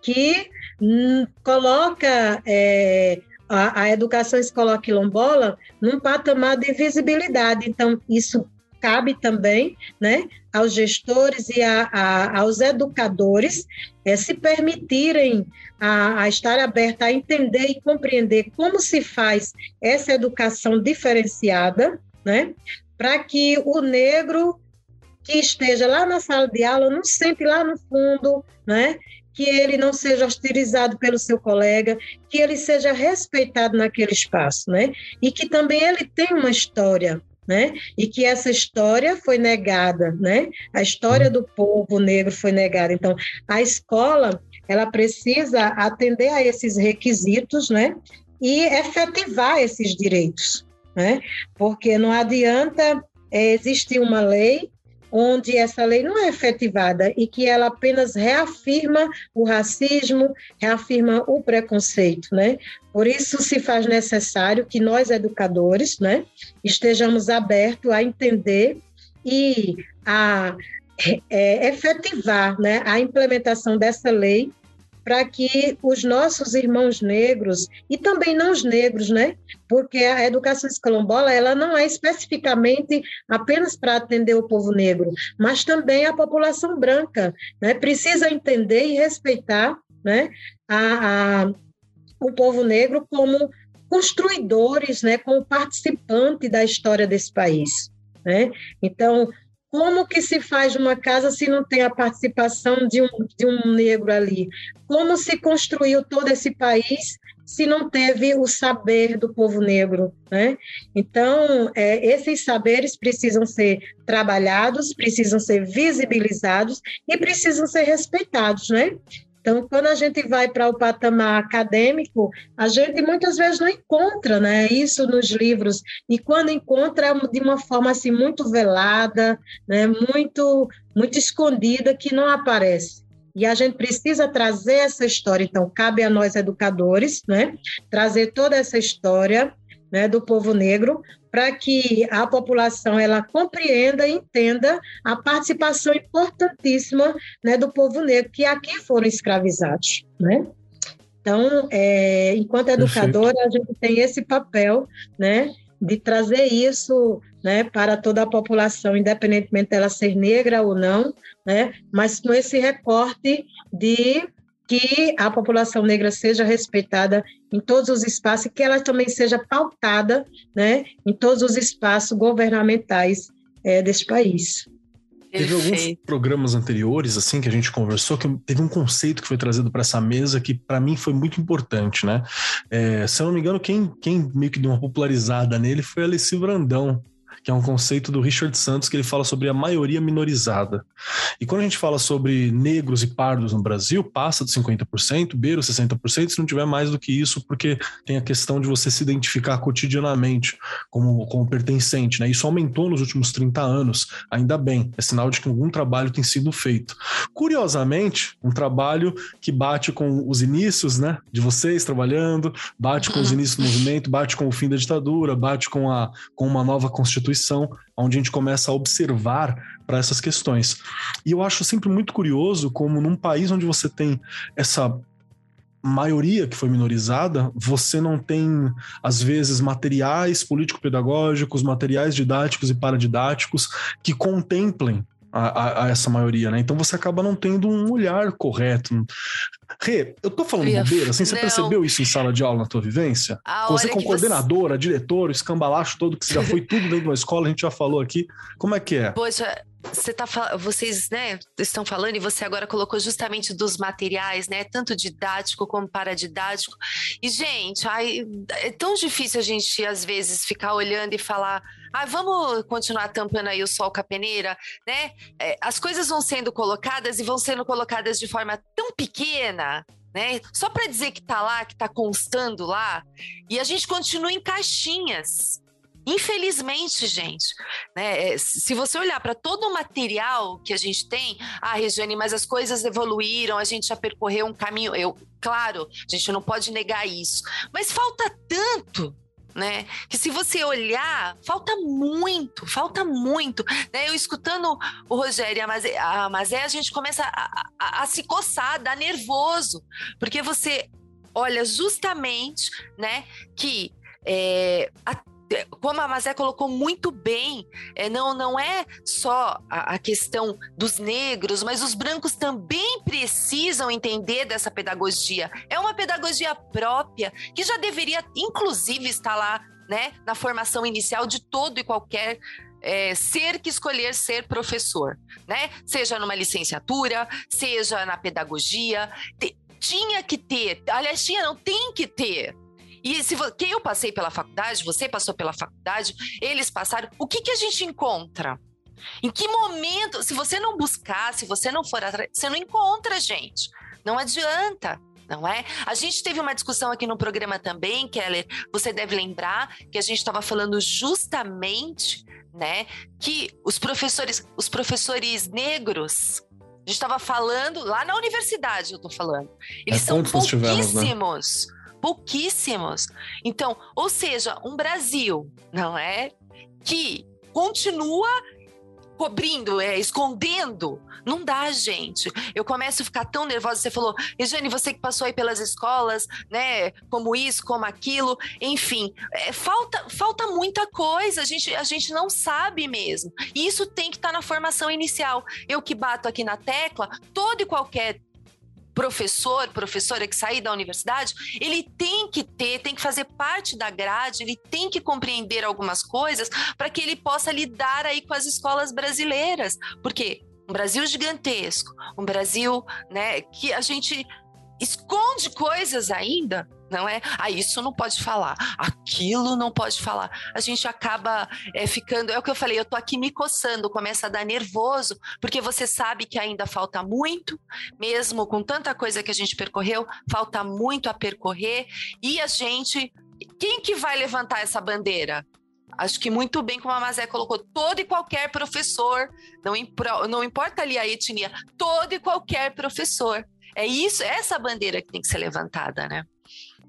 [SPEAKER 3] que hum, coloca é, a, a, educação escolar quilombola num patamar de visibilidade. Então, isso cabe também né, aos gestores e a, a, aos educadores é, se permitirem a, a, estar aberta a entender e compreender como se faz essa educação diferenciada, né? Para que o negro que esteja lá na sala de aula, não sente lá no fundo, né? que ele não seja hostilizado pelo seu colega, que ele seja respeitado naquele espaço, né? E que também ele tem uma história, né? E que essa história foi negada, né? A história do povo negro foi negada. Então, a escola, ela precisa atender a esses requisitos, né? E efetivar esses direitos, né? Porque não adianta é, existir uma lei onde essa lei não é efetivada e que ela apenas reafirma o racismo, reafirma o preconceito, né? Por isso se faz necessário que nós educadores, né, estejamos abertos a entender e a é, efetivar, né, a implementação dessa lei para que os nossos irmãos negros e também não os negros, né? Porque a educação escalombola ela não é especificamente apenas para atender o povo negro, mas também a população branca, né? Precisa entender e respeitar, né? A, a o povo negro como construidores, né? Como participante da história desse país, né? Então como que se faz uma casa se não tem a participação de um, de um negro ali? Como se construiu todo esse país se não teve o saber do povo negro, né? Então, é, esses saberes precisam ser trabalhados, precisam ser visibilizados e precisam ser respeitados, né? Então, quando a gente vai para o patamar acadêmico, a gente muitas vezes não encontra né, isso nos livros, e quando encontra, é de uma forma assim, muito velada, né, muito, muito escondida, que não aparece. E a gente precisa trazer essa história, então, cabe a nós educadores, né, trazer toda essa história né, do povo negro para que a população ela compreenda e entenda a participação importantíssima né, do povo negro que aqui foram escravizados, né? Então, é, enquanto educadora, a gente tem esse papel, né, de trazer isso, né, para toda a população, independentemente dela ser negra ou não, né, mas com esse recorte de que a população negra seja respeitada em todos os espaços e que ela também seja pautada né, em todos os espaços governamentais é, deste país.
[SPEAKER 1] Teve alguns programas anteriores, assim, que a gente conversou, que teve um conceito que foi trazido para essa mesa que, para mim, foi muito importante, né? É, se eu não me engano, quem, quem meio que deu uma popularizada nele foi a Alessi Brandão, que é um conceito do Richard Santos, que ele fala sobre a maioria minorizada. E quando a gente fala sobre negros e pardos no Brasil, passa de 50%, beira 60%, se não tiver mais do que isso, porque tem a questão de você se identificar cotidianamente como, como pertencente. Né? Isso aumentou nos últimos 30 anos, ainda bem, é sinal de que algum trabalho tem sido feito. Curiosamente, um trabalho que bate com os inícios né, de vocês trabalhando, bate com os inícios do movimento, bate com o fim da ditadura, bate com, a, com uma nova constituição intuição, onde a gente começa a observar para essas questões. E eu acho sempre muito curioso como num país onde você tem essa maioria que foi minorizada, você não tem, às vezes, materiais político-pedagógicos, materiais didáticos e paradidáticos que contemplem a, a, essa maioria, né? Então você acaba não tendo um olhar correto. Rê, eu tô falando Ia, bobeira, assim, você não. percebeu isso em sala de aula na tua vivência? A você como coordenadora, você... diretor, o escambalacho todo que você já foi tudo dentro de uma escola, a gente já falou aqui. Como é que é?
[SPEAKER 2] Poxa, você tá, vocês né, estão falando e você agora colocou justamente dos materiais, né, tanto didático como paradidático. E gente, ai, é tão difícil a gente às vezes ficar olhando e falar, ah, vamos continuar tampando aí o sol com a peneira, né? É, as coisas vão sendo colocadas e vão sendo colocadas de forma tão pequena, né? Só para dizer que tá lá, que tá constando lá, e a gente continua em caixinhas. Infelizmente, gente, né, é, se você olhar para todo o material que a gente tem, ah, Regiane, mas as coisas evoluíram, a gente já percorreu um caminho. Eu, claro, a gente não pode negar isso, mas falta tanto né? Que se você olhar, falta muito, falta muito. Né? Eu escutando o Rogério e a Mazé, a, gente começa a, a, a se coçar, dá nervoso, porque você olha justamente, né, que é, a como a Mazé colocou muito bem, é, não, não é só a, a, questão dos negros, mas os brancos também precisam entender dessa pedagogia. É uma pedagogia própria que já deveria, inclusive, estar lá né, na formação inicial de todo e qualquer é, ser que escolher ser professor, né? Seja numa licenciatura, seja na pedagogia, te, tinha que ter, aliás, tinha, não tem que ter. E se quem eu passei pela faculdade, você passou pela faculdade, eles passaram, o que, que a gente encontra? Em que momento, se você não buscar, se você não for atrás, você não encontra, gente. Não adianta não é? A gente teve uma discussão aqui no programa também, Keller, você deve lembrar que a gente estava falando justamente, né, que os professores, os professores negros, a gente estava falando lá na universidade, eu estou falando, eles é, são pouquíssimos. Tivemos, né? Pouquíssimos. Então, ou seja, um Brasil, não é? Que continua cobrindo, é, escondendo. Não dá, gente. Eu começo a ficar tão nervosa. Você falou, Regiane, você que passou aí pelas escolas, né? Como isso, como aquilo, enfim. É, falta, falta muita coisa. A gente, a gente não sabe mesmo. E isso tem que estar tá na formação inicial. Eu que bato aqui na tecla, todo e qualquer professor, professora que sair da universidade, ele tem que ter, tem que fazer parte da grade, ele tem que compreender algumas coisas para que ele possa lidar aí com as escolas brasileiras. Porque um Brasil gigantesco, um Brasil, né, que a gente esconde coisas ainda, não é? Ah, isso não pode falar, aquilo não pode falar. A gente acaba é, ficando, é o que eu falei, eu tô aqui me coçando, começa a dar nervoso, porque você sabe que ainda falta muito, mesmo com tanta coisa que a gente percorreu, falta muito a percorrer, e a gente, quem que vai levantar essa bandeira? Acho que muito bem como a Mazé colocou, todo e qualquer professor, não, não importa ali a etnia, todo e qualquer professor. É isso, é essa bandeira que tem que ser levantada, né?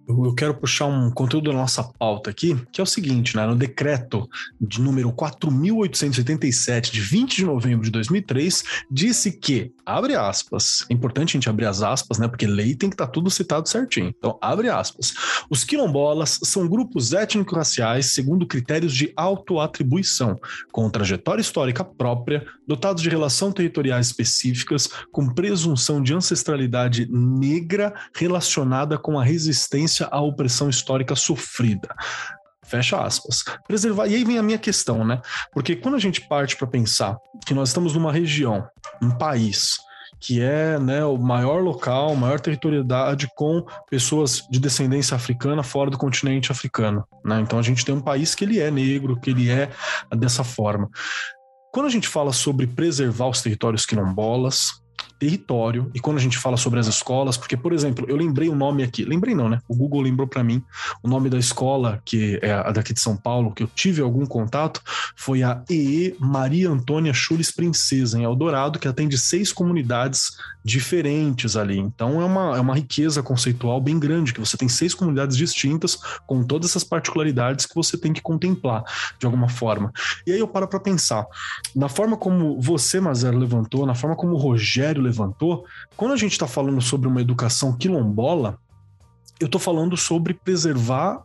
[SPEAKER 1] Eu quero puxar um conteúdo da nossa pauta aqui, que é o seguinte, né? No decreto de número 4.887, de 20 de novembro de 2003, disse que, abre aspas, é importante a gente abrir as aspas, né? Porque lei tem que estar tá tudo citado certinho. Então, abre aspas. Os quilombolas são grupos étnico-raciais segundo critérios de autoatribuição, com trajetória histórica própria, dotados de relação territoriais específicas, com presunção de ancestralidade negra relacionada com a resistência à opressão histórica sofrida. Fecha aspas. Preservar. E aí vem a minha questão, né? Porque quando a gente parte para pensar que nós estamos numa região, um país, que é né, o maior local, maior territorialidade com pessoas de descendência africana fora do continente africano. Né? Então a gente tem um país que ele é negro, que ele é dessa forma. Quando a gente fala sobre preservar os territórios quilombolas, território e quando a gente fala sobre as escolas, porque, por exemplo, eu lembrei o um nome aqui, lembrei não, né? O Google lembrou para mim o nome da escola, que é a daqui de São Paulo, que eu tive algum contato, foi a EE Maria Antônia Chules Princesa, em Eldorado, que atende seis comunidades diferentes ali. Então é uma, é uma riqueza conceitual bem grande, que você tem seis comunidades distintas, com todas essas particularidades que você tem que contemplar de alguma forma. E aí eu paro para pensar, na forma como você, Mazero, levantou, na forma como o Rogério levantou, quando a gente está falando sobre uma educação quilombola, eu estou falando sobre preservar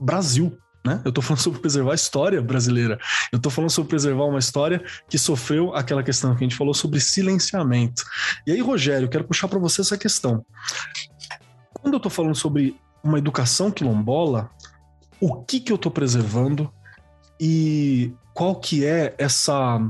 [SPEAKER 1] Brasil, né? Eu estou falando sobre preservar a história brasileira. Eu estou falando sobre preservar uma história que sofreu aquela questão que a gente falou sobre silenciamento. E aí, Rogério, eu quero puxar para você essa questão. Quando eu estou falando sobre uma educação quilombola, o que que eu estou preservando e qual que é essa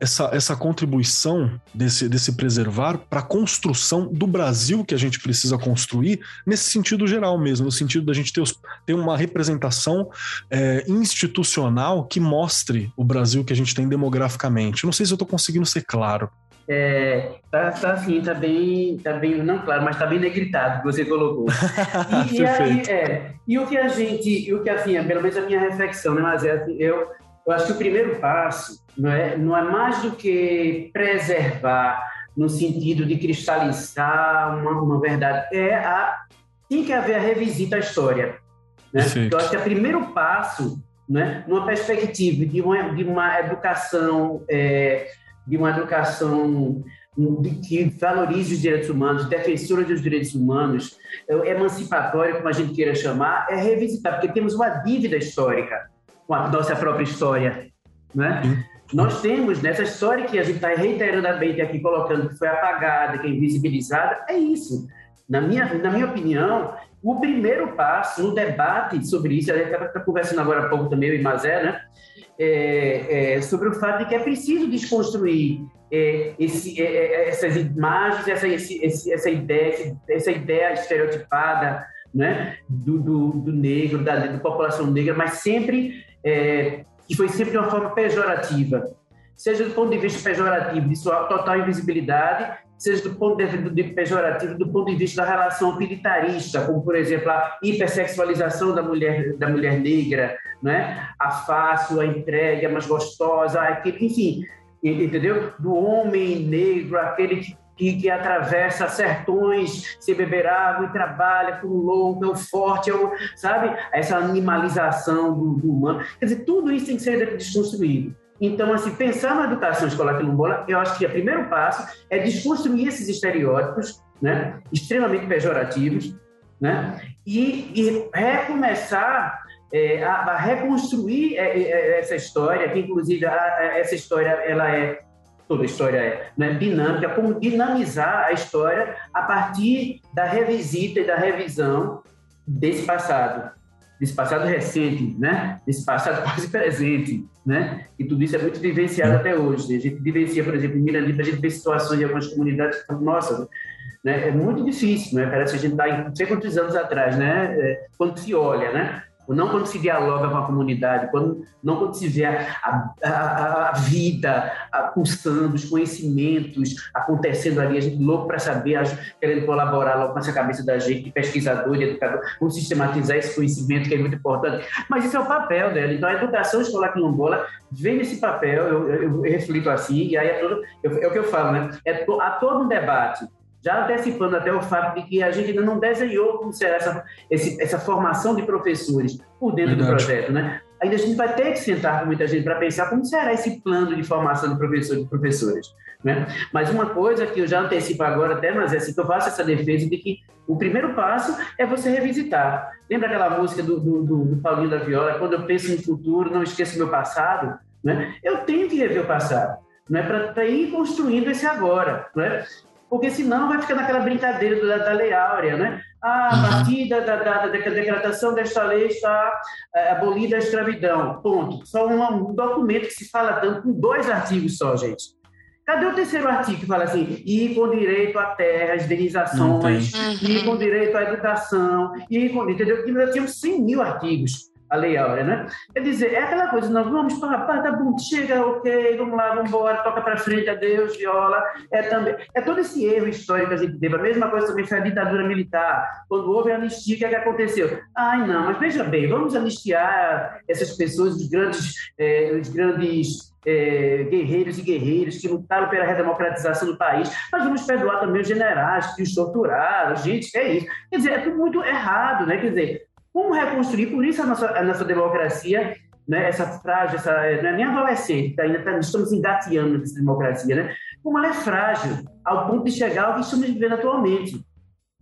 [SPEAKER 1] essa, essa contribuição desse, desse preservar para a construção do Brasil que a gente precisa construir, nesse sentido geral mesmo, no sentido da gente ter, os, ter uma representação é, institucional que mostre o Brasil que a gente tem demograficamente. Não sei se eu estou conseguindo ser claro.
[SPEAKER 4] É, tá, tá assim, tá bem, tá bem, não claro, mas tá bem negritado que você colocou. E, e, aí, é, e o que a gente, o que assim, pelo menos a minha reflexão, né, mas é, eu eu acho que o primeiro passo não é, não é mais do que preservar no sentido de cristalizar uma, uma verdade, é a tem que haver a revisita à história. Né? Eu acho que é o primeiro passo, né, numa perspectiva de uma, de uma educação, é, de uma educação que valorize os direitos humanos, defensora dos direitos humanos, é, emancipatória, como a gente queira chamar, é revisitar, porque temos uma dívida histórica com a nossa própria história, né? Nós temos nessa história que a gente está reiteradamente aqui colocando que foi apagada, que é invisibilizada, é isso. Na minha, na minha opinião, o primeiro passo no debate sobre isso, a gente estava conversando agora há pouco também, eu e Mazé, né? é, é, sobre o fato de que é preciso desconstruir é, esse, é, é, essas imagens, essa, esse, essa, ideia, essa ideia estereotipada né, do, do, do negro, da, da, população negra, mas sempre é, que foi sempre de uma forma pejorativa, seja do ponto de vista pejorativo de sua total invisibilidade, seja do ponto de vista pejorativo, do ponto de vista da relação utilitarista, como por exemplo a hipersexualização da mulher da mulher negra, né? A fácil, a entrega mais gostosa, aquele, enfim, entendeu? Do homem negro, aquele que, que, que, atravessa sertões sem beber água e trabalha com um longo, tão forte, sabe? Essa animalização do, do, humano. Quer dizer, tudo isso tem que ser desconstruído. Então, assim, pensar na educação escolar quilombola, eu acho que o primeiro passo é desconstruir esses estereótipos, né? Extremamente pejorativos, né? E, e recomeçar é, a, a, reconstruir é, é, essa história, que inclusive a, essa história ela é toda história é né, dinâmica, como dinamizar a história a partir da revisita e da revisão desse passado, desse passado recente, né, desse passado quase presente, né, e tudo isso é muito vivenciado até hoje. A gente vivencia, por exemplo, em Mirandipa, a gente vê situações em algumas comunidades que nossa, né, é muito difícil, né, parece que a gente está em não sei quantos anos atrás, né, é, quando se olha, né, não quando se dialoga com a comunidade, quando, não quando se vê a, a, a vida a, pulsando, os conhecimentos acontecendo ali, a gente louco para saber, querendo colaborar logo com essa cabeça da gente, de pesquisador, de educador, vamos sistematizar esse conhecimento que é muito importante. Mas isso é o papel dela. Então, a educação escolar quilombola vem nesse papel, eu, eu, eu reflito assim, e aí é, todo, eu, é o que eu falo, né? É to, há todo um debate já antecipando até o fato de que a gente ainda não desenhou como será essa, esse, essa formação de professores por dentro Verdade. do projeto, né? Ainda a gente vai ter que sentar com muita gente para pensar como será esse plano de formação de professores e né? Mas uma coisa que eu já antecipo agora até, mas é assim, que eu faço essa defesa de que o primeiro passo é você revisitar. Lembra aquela música do, do, do, do Paulinho da Viola? Quando eu penso no futuro, não esqueço meu passado, né? Eu tenho que rever o passado não é para ir construindo esse agora, não é? Porque senão vai ficar naquela brincadeira da, da Lei Áurea, né? Ah, a uhum. partir da, da, da, da decretação desta lei está é, abolida a escravidão. Ponto. Só um, um, documento que se fala tanto, com dois artigos só, gente. Cadê o terceiro artigo que fala assim? E com direito à terra, indenizações, e com direito à educação, e com. Entendeu? Nós tínhamos 100 mil artigos a Lei Áurea, né? Quer dizer, é aquela coisa, nós vamos, pá, pá, tá bom, chega, ok, vamos lá, vamos embora, toca para frente, adeus, viola. É, também, é todo esse erro histórico que a gente teve. A mesma coisa também foi a ditadura militar. Quando houve a anistia, o que, é que aconteceu? Ai, não, mas veja bem, vamos anistiar essas pessoas, os grandes, eh, os grandes é, guerreiros e guerreiras que lutaram pela redemocratização do país, mas vamos perdoar também os generais que os torturaram, gente, é isso. Quer dizer, é tudo muito errado, né? Quer dizer, como reconstruir? Por isso a nossa, a nossa democracia, né, essa frágil, essa, não é nem adolescente, tá, ainda tá, estamos engateando nessa democracia, né? Como ela é frágil, ao ponto de chegar ao que estamos vivendo atualmente.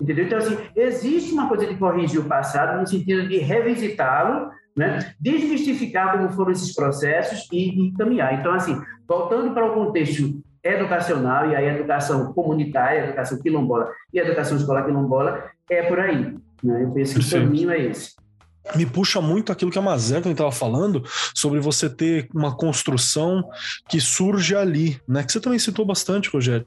[SPEAKER 4] Entendeu? Então, assim, existe uma coisa de corrigir o passado no sentido de revisitá-lo, né? desmistificar como foram esses processos e, e caminhar. Então, assim, voltando para o contexto educacional, e aí a educação comunitária, a educação quilombola e a educação escolar quilombola, é por aí. Né? Eu penso que o caminho é esse
[SPEAKER 1] me puxa muito aquilo que a Mazerton estava falando sobre você ter uma construção que surge ali, né? Que você também citou bastante, Rogério,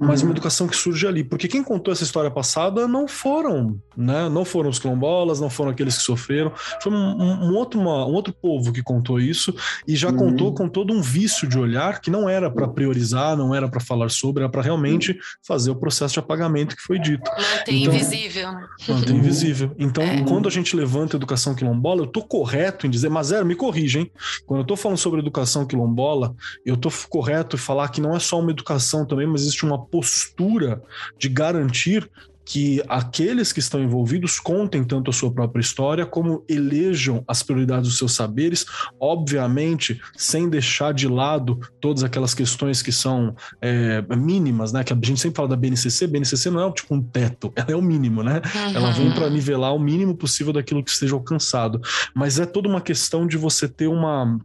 [SPEAKER 1] mas uma uhum. educação que surge ali, porque quem contou essa história passada não foram, né? Não foram os quilombolas, não foram aqueles que sofreram, foi um, um outro, uma, um outro povo que contou isso e já uhum. contou com todo um vício de olhar que não era para priorizar, não era para falar sobre, era para realmente fazer o processo de apagamento que foi dito.
[SPEAKER 2] Mantém então, invisível.
[SPEAKER 1] Mantém invisível. Então, é. quando a gente levanta a educação educação quilombola, eu tô correto em dizer, mas zero, me corrija, hein? Quando eu tô falando sobre educação quilombola, eu tô correto em falar que não é só uma educação também, mas existe uma postura de garantir que aqueles que estão envolvidos contem tanto a sua própria história como elejam as prioridades dos seus saberes, obviamente sem deixar de lado todas aquelas questões que são é, mínimas, né? Que a gente sempre fala da BNCC, BNCC não é tipo um teto, ela é o mínimo, né? Uhum. Ela vem para nivelar o mínimo possível daquilo que esteja alcançado, mas é toda uma questão de você ter uma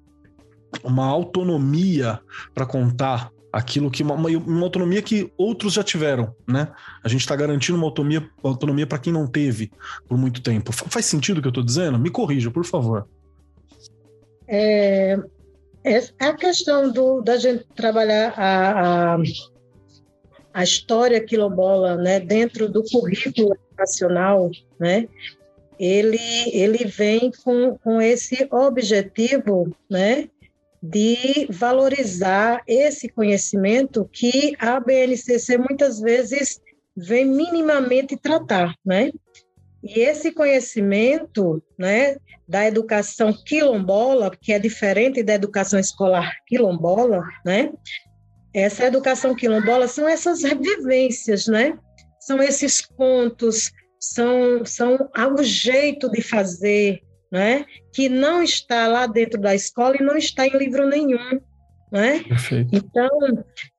[SPEAKER 1] uma autonomia para contar aquilo que uma, uma, autonomia que outros já tiveram, né? A gente está garantindo uma autonomia, autonomia para quem não teve por muito tempo. Faz sentido o que eu estou dizendo? Me corrija, por favor.
[SPEAKER 3] É, É a questão do, da gente trabalhar a, a, a história quilombola né, dentro do currículo nacional, né, ele, ele vem com, com esse objetivo né, de valorizar esse conhecimento que a BNCC muitas vezes vem minimamente tratar, né? E esse conhecimento, né, da educação quilombola, que é diferente da educação escolar quilombola, né? Essa educação quilombola são essas vivências, né? São esses contos, são são o jeito de fazer, né? Que não está lá dentro da escola e não está em livro nenhum, né? Então,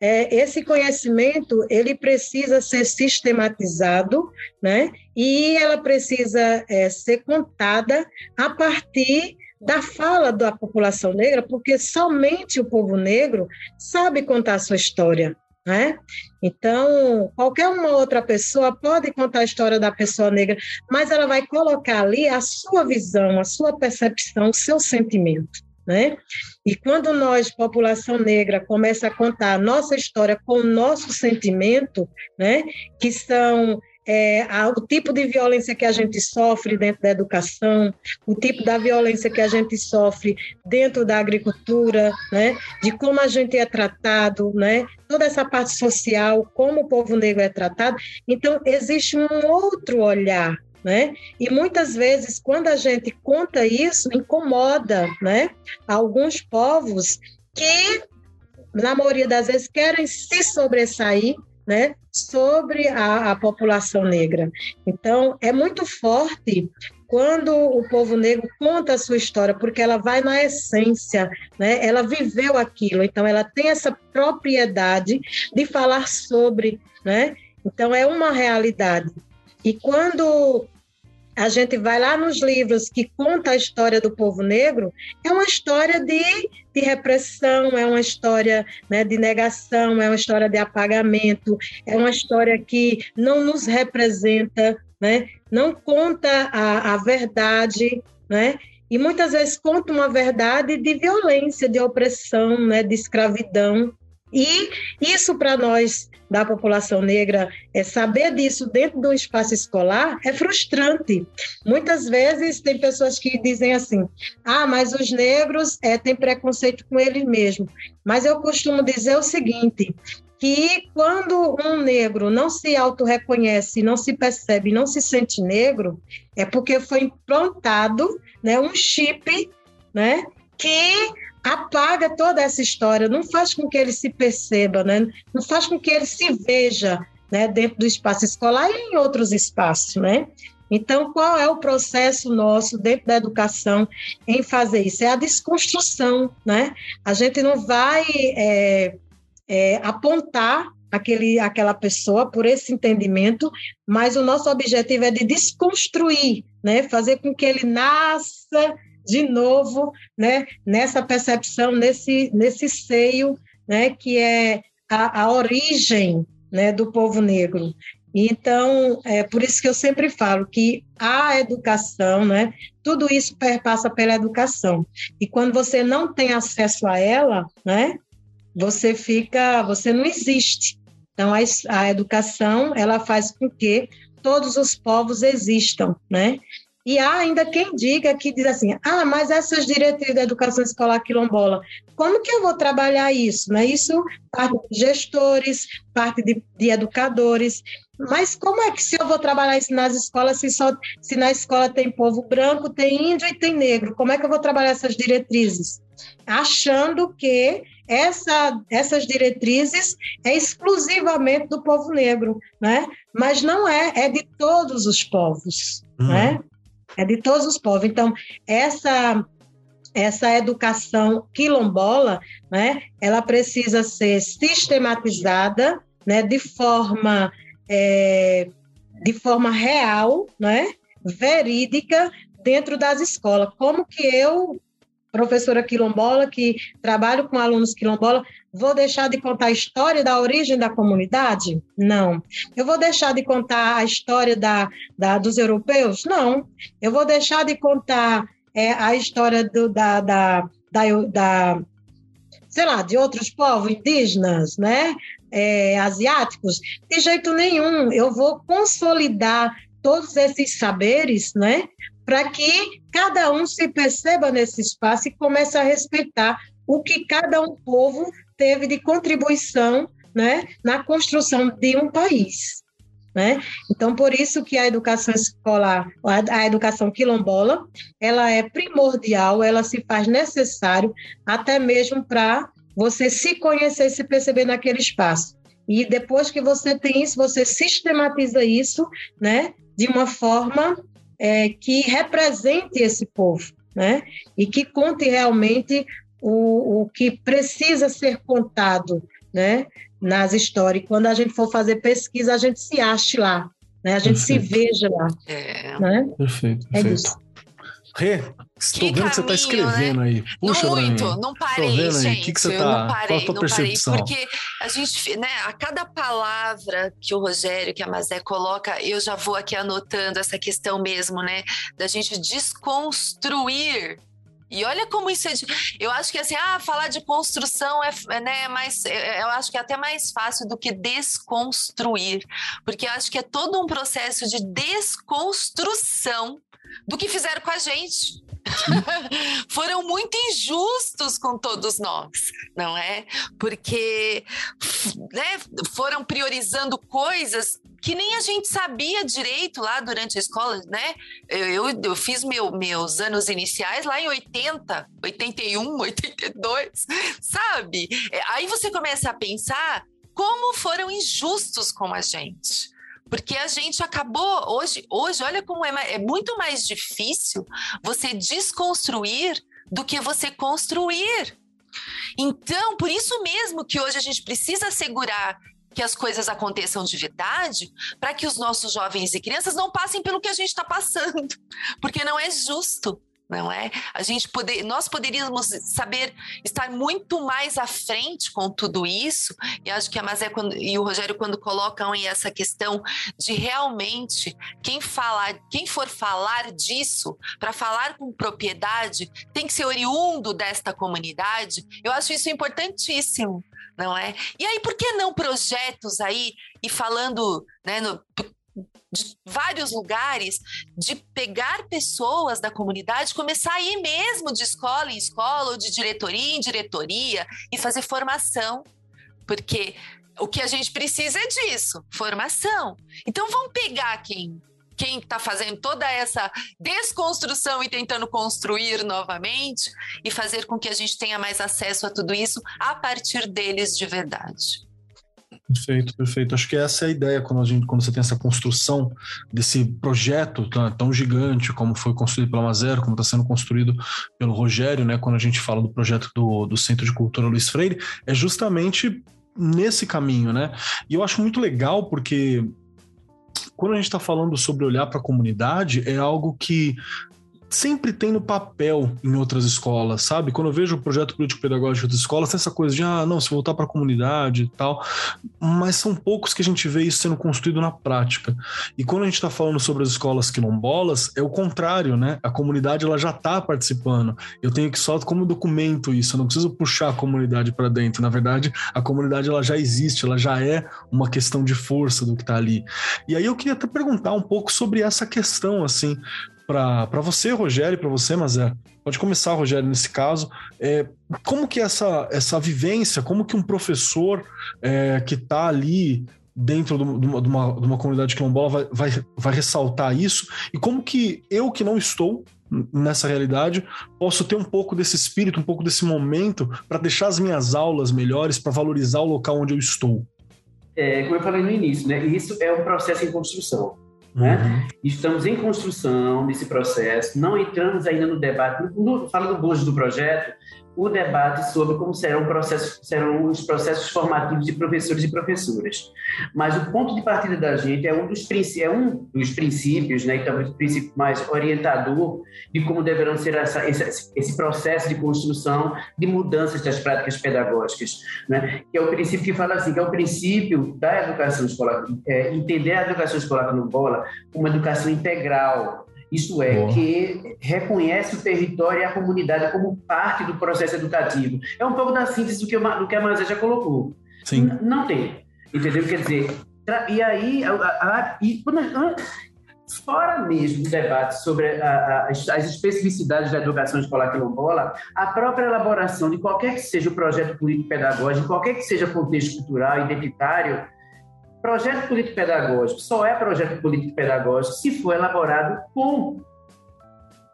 [SPEAKER 3] é, esse conhecimento ele precisa ser sistematizado, né? E ela precisa é, ser contada a partir da fala da população negra, porque somente o povo negro sabe contar a sua história, né? Então, qualquer uma outra pessoa pode contar a história da pessoa negra, mas ela vai colocar ali a sua visão, a sua percepção, o seu sentimento né? E quando nós, população negra, começa a contar a nossa história com o nosso sentimento, né? Que são é, a, o tipo de violência que a gente sofre dentro da educação, o tipo da violência que a gente sofre dentro da agricultura, né? De como a gente é tratado, né? Toda essa parte social, como o povo negro é tratado. Então, existe um outro olhar né? E muitas vezes, quando a gente conta isso, incomoda, né? Alguns povos que, na maioria das vezes, querem se sobressair, né? Sobre a, a população negra. Então, é muito forte quando o povo negro conta a sua história, porque ela vai na essência, né? Ela viveu aquilo, então ela tem essa propriedade de falar sobre, né? Então é uma realidade. E quando a gente vai lá nos livros que conta a história do povo negro, é uma história de, de repressão, é uma história né, de negação, é uma história de apagamento, é uma história que não nos representa, né, não conta a, a verdade, né, e muitas vezes conta uma verdade de violência, de opressão, né, de escravidão. E isso para nós da população negra é saber disso dentro do espaço escolar é frustrante. Muitas vezes tem pessoas que dizem assim: ah, mas os negros é, têm preconceito com eles mesmos. Mas eu costumo dizer o seguinte: que quando um negro não se auto-reconhece, não se percebe, não se sente negro, é porque foi implantado né, um chip né, que apaga toda essa história, não faz com que ele se perceba, né? não faz com que ele se veja né, dentro do espaço escolar e em outros espaços, né? Então, qual é o processo nosso dentro da educação em fazer isso? É a desconstrução, né? A gente não vai é, é, apontar aquele, aquela pessoa por esse entendimento, mas o nosso objetivo é de desconstruir, né? Fazer com que ele nasça de novo, né, nessa percepção, nesse, nesse seio, né, que é a, a origem né, do povo negro. Então, é por isso que eu sempre falo que a educação, né, tudo isso perpassa pela educação. E quando você não tem acesso a ela, né, você fica, você não existe. Então, a, a educação, ela faz com que todos os povos existam, né? E há ainda quem diga que diz assim: ah, mas essas diretrizes da educação escolar quilombola, como que eu vou trabalhar isso? Né? Isso parte de gestores, parte de, de educadores. Mas como é que se eu vou trabalhar isso nas escolas, se, só, se na escola tem povo branco, tem índio e tem negro? Como é que eu vou trabalhar essas diretrizes? Achando que essa, essas diretrizes é exclusivamente do povo negro, né? Mas não é, é de todos os povos, uhum. né? É de todos os povos. Então, essa essa educação quilombola, né, ela precisa ser sistematizada, né, de forma é, de forma real, né, verídica dentro das escolas. Como que eu professora quilombola, que trabalho com alunos quilombola, vou deixar de contar a história da origem da comunidade? Não. Eu vou deixar de contar a história da, da dos europeus? Não. Eu vou deixar de contar é, a história do, da, da, da, da sei lá, de outros povos indígenas, né? É, asiáticos? De jeito nenhum. Eu vou consolidar todos esses saberes, né? Para que cada um se perceba nesse espaço e comece a respeitar o que cada um povo teve de contribuição né, na construção de um país. Né? Então, por isso que a educação escolar, a educação quilombola, ela é primordial, ela se faz necessário até mesmo para você se conhecer e se perceber naquele espaço. E depois que você tem isso, você sistematiza isso, né, de uma forma é, que represente esse povo, né, e que conte realmente o, o que precisa ser contado, né, nas histórias. Quando a gente for fazer pesquisa, a gente se ache lá, né? A gente perfeito. se veja lá. É. Né?
[SPEAKER 1] Perfeito, perfeito. É isso. Rê, estou que vendo caminho, que você está escrevendo né? aí. Puxa,
[SPEAKER 2] não muito, não parei, vendo gente.
[SPEAKER 1] Aí. O que, que você está? Não parei, Qual a tua não percepção?
[SPEAKER 2] parei, porque a gente, né, a cada palavra que o Rogério, que a Mazé coloca, eu já vou aqui anotando essa questão mesmo, né, da gente desconstruir e olha como isso é. De... Eu acho que assim, ah, falar de construção é, né, mais. É, é, eu acho que é até mais fácil do que desconstruir, porque eu acho que é todo um processo de desconstrução do que fizeram com a gente. Foram muito injustos com todos nós, não é? Porque né, foram priorizando coisas que nem a gente sabia direito lá durante a escola, né? Eu, eu, eu, fiz meu, meus anos iniciais lá em 80, 81, 82, sabe? É, aí você começa a pensar como foram injustos com a gente. Porque a gente acabou, hoje, hoje olha como é, é muito mais difícil você desconstruir do que você construir. Então, por isso mesmo que hoje a gente precisa assegurar que as coisas aconteçam de verdade, para que os nossos jovens e crianças não passem pelo que a gente está passando, porque não é justo não é? A gente poder, nós poderíamos saber estar muito mais à frente com tudo isso. E acho que a Mazé quando, e o Rogério quando colocam aí essa questão de realmente quem falar, quem for falar disso, para falar com propriedade, tem que ser oriundo desta comunidade. Eu acho isso importantíssimo, não é? E aí por que não projetos aí e falando, né, no, de vários lugares, de pegar pessoas da comunidade, começar a ir mesmo de escola em escola, ou de diretoria em diretoria, e fazer formação. Porque o que a gente precisa é disso, formação. Então vamos pegar quem quem está fazendo toda essa desconstrução e tentando construir novamente e fazer com que a gente tenha mais acesso a tudo isso a partir deles de verdade.
[SPEAKER 1] Perfeito, perfeito. Acho que essa é a ideia quando, a gente, quando você tem essa construção desse projeto tão, tão gigante como foi construído pela Mazero, como está sendo construído pelo Rogério, né? Quando a gente fala do projeto do, do Centro de Cultura Luiz Freire, é justamente nesse caminho, né? E eu acho muito legal porque quando a gente está falando sobre olhar para a comunidade, é algo que sempre tem no papel em outras escolas, sabe? Quando eu vejo o projeto político-pedagógico das escolas, tem essa coisa de, ah, não, se voltar para a comunidade e tal, mas são poucos que a gente vê isso sendo construído na prática. E quando a gente está falando sobre as escolas quilombolas, é o contrário, né? A comunidade ela já está participando. Eu tenho que só como documento isso, eu não preciso puxar a comunidade para dentro. Na verdade, a comunidade ela já existe, ela já é uma questão de força do que está ali. E aí eu queria até perguntar um pouco sobre essa questão, assim, para você, Rogério, para você, Mazé. Pode começar, Rogério, nesse caso. É, como que essa, essa vivência, como que um professor é, que está ali dentro de uma, de uma, de uma comunidade quilombola vai, vai, vai ressaltar isso? E como que eu, que não estou nessa realidade, posso ter um pouco desse espírito, um pouco desse momento para deixar as minhas aulas melhores, para valorizar o local onde eu estou?
[SPEAKER 4] É, como eu falei no início, né? Isso é um processo em construção. Né? Uhum. Estamos em construção desse processo, não entramos ainda no debate. No, falando hoje do projeto, o debate sobre como serão, processo, serão os processos formativos de professores e professoras. Mas o ponto de partida da gente é um dos, é um dos princípios, né, e talvez o princípio mais orientador de como deverão ser essa, esse, esse, processo de construção de mudanças das práticas pedagógicas, né, que é o princípio que fala assim, que é o princípio da educação escolar, é, entender a educação escolar no bola como uma educação integral, isto é, Boa. que reconhece o território e a comunidade como parte do processo educativo. É um pouco da síntese do que, do que a Mazé já colocou.
[SPEAKER 1] Sim.
[SPEAKER 4] N não tem, entendeu? Quer dizer, e aí, a, a, e, fora mesmo do debate sobre a, as especificidades da educação escolar quilombola, a própria elaboração de qualquer que seja o projeto político-pedagógico, qualquer que seja o contexto cultural, identitário, projeto político-pedagógico só é projeto político-pedagógico se for elaborado com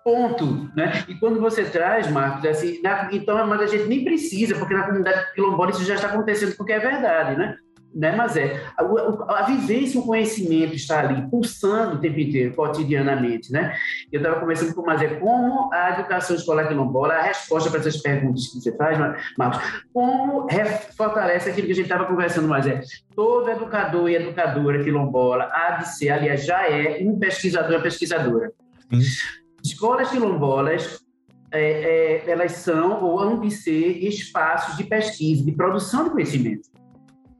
[SPEAKER 4] ponto, né? E quando você traz, Marcos, é assim, na, então mas a gente nem precisa, porque na comunidade quilombola isso já está acontecendo, porque é verdade, né? Né? Mas é a, a, a vivência, o conhecimento está ali pulsando o tempo inteiro, cotidianamente, né? Eu estava conversando com o Mazé como a educação escolar quilombola, a resposta para essas perguntas que você faz, Marcos, como fortalece aquilo que a gente estava conversando, Mazé. Todo educador e educadora quilombola há de ser, aliás, já é um pesquisador e pesquisadora. Hum. Escolas quilombolas é, é, elas são ou hão de ser espaços de pesquisa, de produção de conhecimento.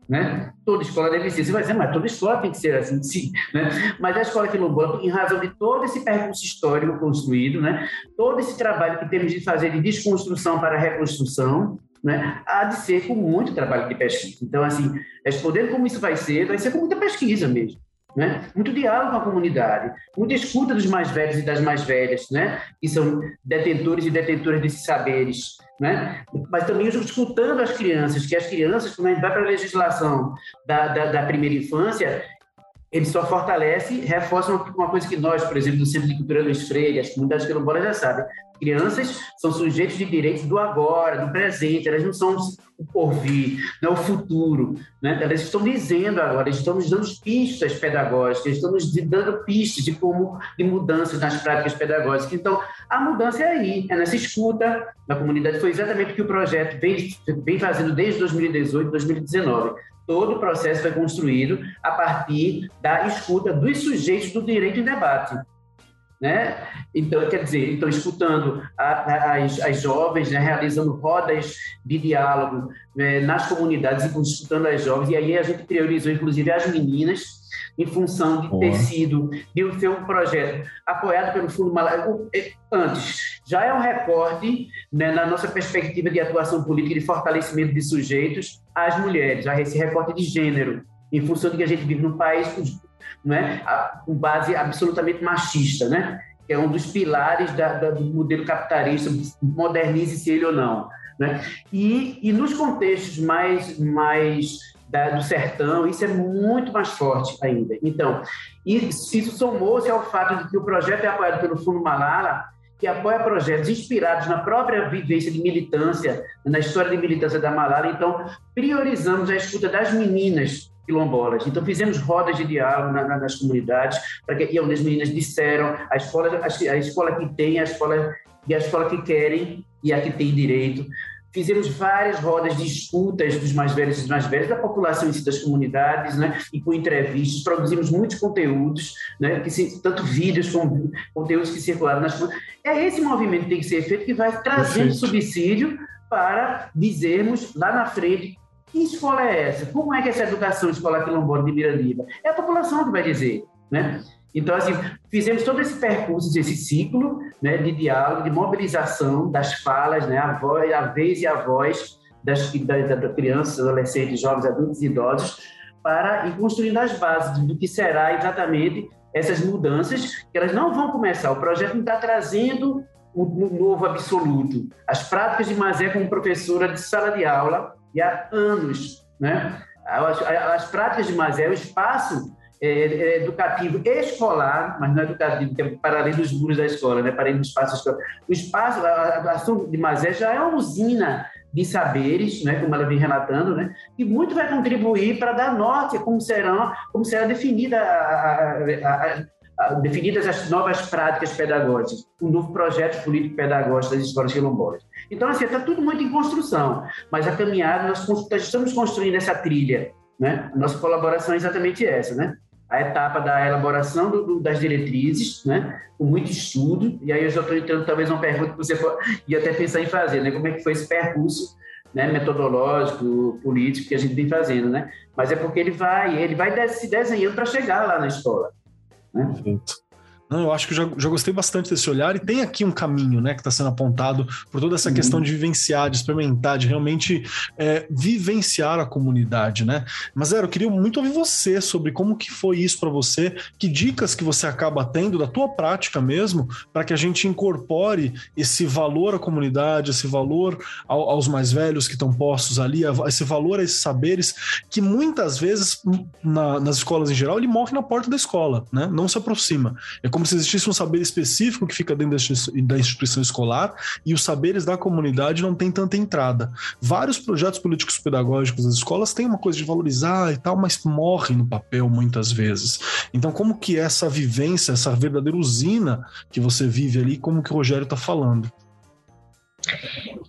[SPEAKER 4] Né? Toda escola deve ser. Você vai dizer, mas toda escola tem que ser assim, sim. Né? Mas a escola quilombola, em razão de todo esse percurso histórico construído, né? todo esse trabalho que temos de fazer de desconstrução para reconstrução, né? há de ser com muito trabalho de pesquisa. Então, assim, respondendo como isso vai ser, vai ser com muita pesquisa mesmo né? muito diálogo com a comunidade, muita escuta dos mais velhos e das mais velhas, né? que são detentores e detentoras desses saberes, né? mas também escutando as crianças, que as crianças, quando a gente vai para a legislação da, da, da primeira infância, ele só fortalece, reforça uma coisa que nós, por exemplo, do Centro de Cultura Luiz Freire, as comunidades quilombolas já sabem. Crianças são sujeitos de direitos do agora, do presente, elas não são o porvir, não é o futuro. Né? Elas estão dizendo agora, estão nos dando pistas pedagógicas, estão nos dando pistas de como de mudanças nas práticas pedagógicas. Então, a mudança é aí, é nessa escuta da comunidade. Foi exatamente o que o projeto vem, vem fazendo desde 2018, 2019 todo o processo foi construído a partir da escuta dos sujeitos do direito em debate. Né? Então, quer dizer, então, escutando a, as, as jovens, né, realizando rodas de diálogo né, nas comunidades escutando as jovens, e aí a gente priorizou, inclusive, as meninas, em função de Boa. ter sido, de ser um projeto apoiado pelo Fundo Malala. É, antes, já é um recorte né, na nossa perspectiva de atuação política e de fortalecimento de sujeitos às mulheres, já esse recorte de gênero, em função de que a gente vive num país né, com base absolutamente machista, né? que é um dos pilares da, da, do modelo capitalista, modernize-se ele ou não. Né? E, e nos contextos mais, mais da, do sertão, isso é muito mais forte ainda. Então, isso, isso somou-se ao fato de que o projeto é apoiado pelo Fundo Malala, que apoia projetos inspirados na própria vivência de militância, na história de militância da Malala. Então, priorizamos a escuta das meninas quilombolas. Então, fizemos rodas de diálogo na, na, nas comunidades, para que, e onde as meninas disseram a escola, a, a escola que tem, a escola, e a escola que querem e a que tem direito. Fizemos várias rodas de escutas dos mais velhos e dos mais velhos, da população em si, das comunidades, né? e com entrevistas. Produzimos muitos conteúdos, né? que se, tanto vídeos como conteúdos que circularam nas É esse movimento que tem que ser feito que vai trazendo Perfeito. subsídio para dizermos lá na frente que escola é essa? Como é que essa educação escolar quilombola de Mirandiba? É a população que vai dizer, né? Então, assim, fizemos todo esse percurso, esse ciclo né, de diálogo, de mobilização das falas, né, a, voz, a vez e a voz das, das, das crianças, adolescentes, jovens, adultos e idosos, para ir construindo as bases do que será exatamente essas mudanças, que elas não vão começar. O projeto não está trazendo o novo absoluto. As práticas de Mazé como professora de sala de aula, e há anos, né? As, as práticas de Mazé, o espaço é, é educativo escolar, mas não é educativo, que é para além dos muros da escola, né? para além do espaço escolar. O espaço, a, a ação de Mazé já é uma usina de saberes, né, como ela vem relatando, né, e muito vai contribuir para dar norte como serão, como será definida a, a, a, definidas as novas práticas pedagógicas, um novo projeto político pedagógico das escolas quilombolas. Então, assim, está tudo muito em construção, mas a caminhada, nós estamos construindo essa trilha, né? A nossa colaboração é exatamente essa, né? a etapa da elaboração do, do, das diretrizes, né, com muito estudo, e aí eu já estou entrando talvez uma pergunta que você ia até pensar em fazer, né, como é que foi esse percurso né, metodológico, político que a gente vem fazendo, né, mas é porque ele vai, ele vai se desenhando para chegar lá na escola. Né?
[SPEAKER 1] Perfeito. Não, eu acho que já, já gostei bastante desse olhar e tem aqui um caminho, né, que está sendo apontado por toda essa uhum. questão de vivenciar, de experimentar, de realmente é, vivenciar a comunidade, né? Mas Zero, eu queria muito ouvir você sobre como que foi isso para você, que dicas que você acaba tendo da tua prática mesmo, para que a gente incorpore esse valor à comunidade, esse valor ao, aos mais velhos que estão postos ali, esse valor a esses saberes que muitas vezes na, nas escolas em geral ele morre na porta da escola, né? Não se aproxima. É como se existisse um saber específico que fica dentro da instituição escolar e os saberes da comunidade não têm tanta entrada. Vários projetos políticos pedagógicos das escolas têm uma coisa de valorizar e tal, mas morrem no papel muitas vezes. Então, como que essa vivência, essa verdadeira usina que você vive ali, como que o Rogério está falando?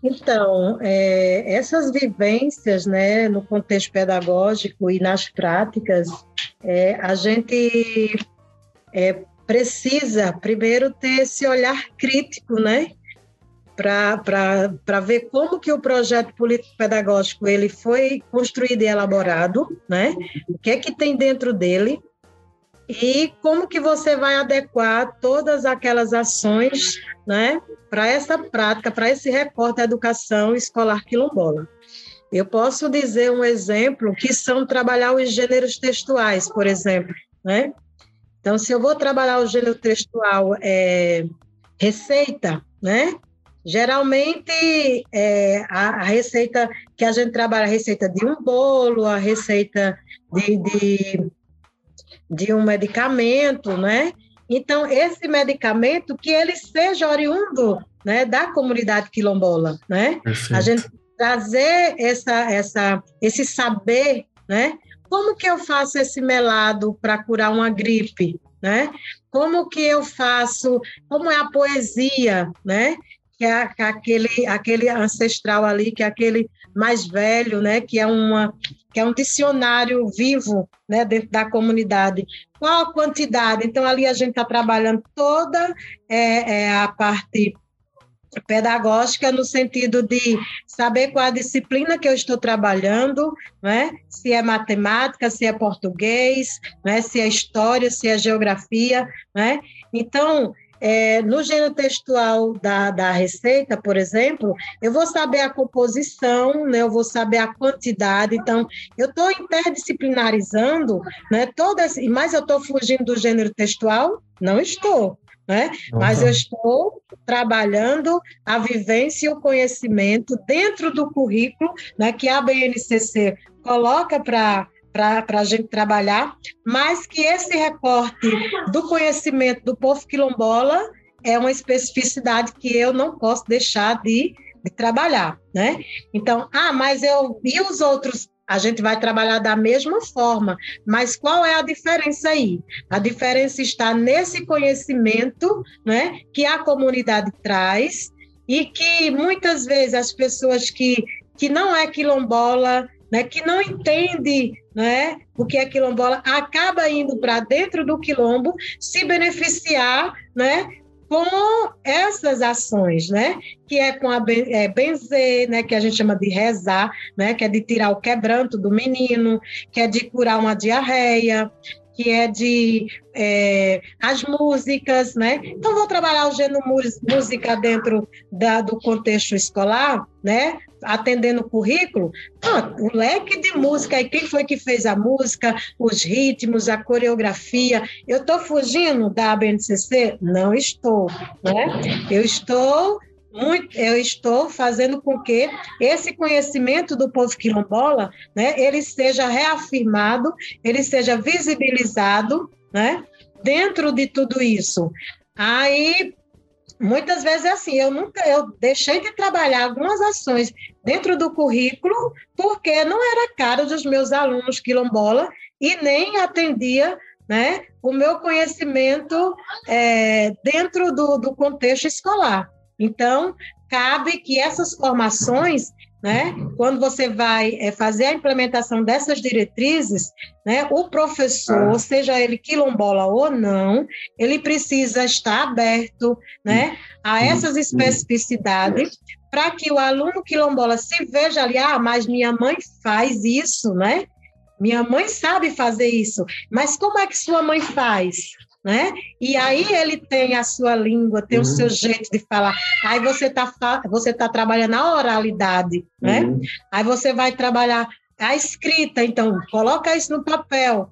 [SPEAKER 3] Então, é, essas vivências, né, no contexto pedagógico e nas práticas, é, a gente é, precisa primeiro ter esse olhar crítico, né? Para ver como que o projeto político-pedagógico ele foi construído e elaborado, né? O que é que tem dentro dele e como que você vai adequar todas aquelas ações, né? Para essa prática, para esse recorte da educação escolar quilombola. Eu posso dizer um exemplo que são trabalhar os gêneros textuais, por exemplo, né? Então, se eu vou trabalhar o gênero textual é, receita, né? Geralmente, é, a, a, receita que a gente trabalha, a receita de um bolo, a receita de, de, de um medicamento, né? Então, esse medicamento, que ele seja oriundo né, da comunidade quilombola, né? Perfeito. A gente trazer essa, essa, esse saber, né? Como que eu faço esse melado para curar uma gripe, né? Como que eu faço, como é a poesia, né? Que é aquele, aquele ancestral ali, que é aquele mais velho, né? Que é, uma, que é um dicionário vivo, né? Dentro da comunidade. Qual a quantidade? Então, ali a gente está trabalhando toda é, é, a parte pedagógica no sentido de saber qual a disciplina que eu estou trabalhando, né? se é matemática, se é português, né? se é história, se é geografia. Né? Então, é, no gênero textual da, da receita, por exemplo, eu vou saber a composição, né, eu vou saber a quantidade, então eu estou interdisciplinarizando, né, todas, mas eu estou fugindo do gênero textual? Não estou né? Uhum. Mas eu estou trabalhando a vivência e o conhecimento dentro do currículo, né, que a BNCC coloca para para a gente trabalhar, mas que esse recorte do conhecimento do povo quilombola é uma especificidade que eu não posso deixar de, de trabalhar, né? Então, ah, mas eu e os outros a gente vai trabalhar da mesma forma, mas qual é a diferença aí? A diferença está nesse conhecimento né, que a comunidade traz e que muitas vezes as pessoas que, que não é quilombola, né, que não entende né, o que é quilombola, acaba indo para dentro do quilombo se beneficiar né, com essas ações, né? Que é com a é, benzer, né? Que a gente chama de rezar, né? Que é de tirar o quebranto do menino, que é de curar uma diarreia, que é de é, as músicas, né? Então vou trabalhar o gênero música dentro da, do contexto escolar, né? Atendendo o currículo, ah, o leque de música, e quem foi que fez a música, os ritmos, a coreografia. Eu estou fugindo da BNCC? Não estou, né? Eu estou muito, eu estou fazendo com que esse conhecimento do povo quilombola, né, ele seja reafirmado, ele seja visibilizado, né, dentro de tudo isso. Aí muitas vezes é assim, eu nunca eu deixei de trabalhar algumas ações dentro do currículo porque não era caro dos meus alunos quilombola e nem atendia né, o meu conhecimento é, dentro do, do contexto escolar. Então, cabe que essas formações né? Quando você vai é, fazer a implementação dessas diretrizes, né, o professor, ah. seja ele quilombola ou não, ele precisa estar aberto né, a uhum. essas especificidades para que o aluno quilombola se veja ali, ah, mas minha mãe faz isso, né? Minha mãe sabe fazer isso, mas como é que sua mãe faz? Né? E aí ele tem a sua língua, tem uhum. o seu jeito de falar. Aí você está você tá trabalhando a oralidade, né? Uhum. Aí você vai trabalhar a escrita, então coloca isso no papel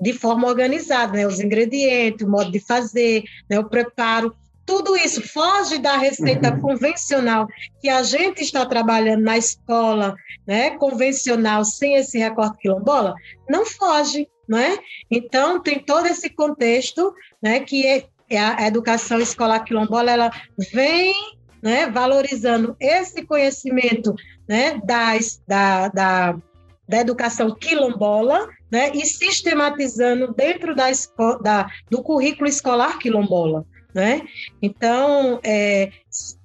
[SPEAKER 3] de forma organizada, né? Os ingredientes, o modo de fazer, né? o preparo, tudo isso foge da receita uhum. convencional que a gente está trabalhando na escola, né, convencional, sem esse recorte quilombola, não foge, não é? Então, tem todo esse contexto, né, que é, é a educação escolar quilombola, ela vem né, valorizando esse conhecimento né, das, da, da, da educação quilombola né, e sistematizando dentro da, da, do currículo escolar quilombola né? Então, é,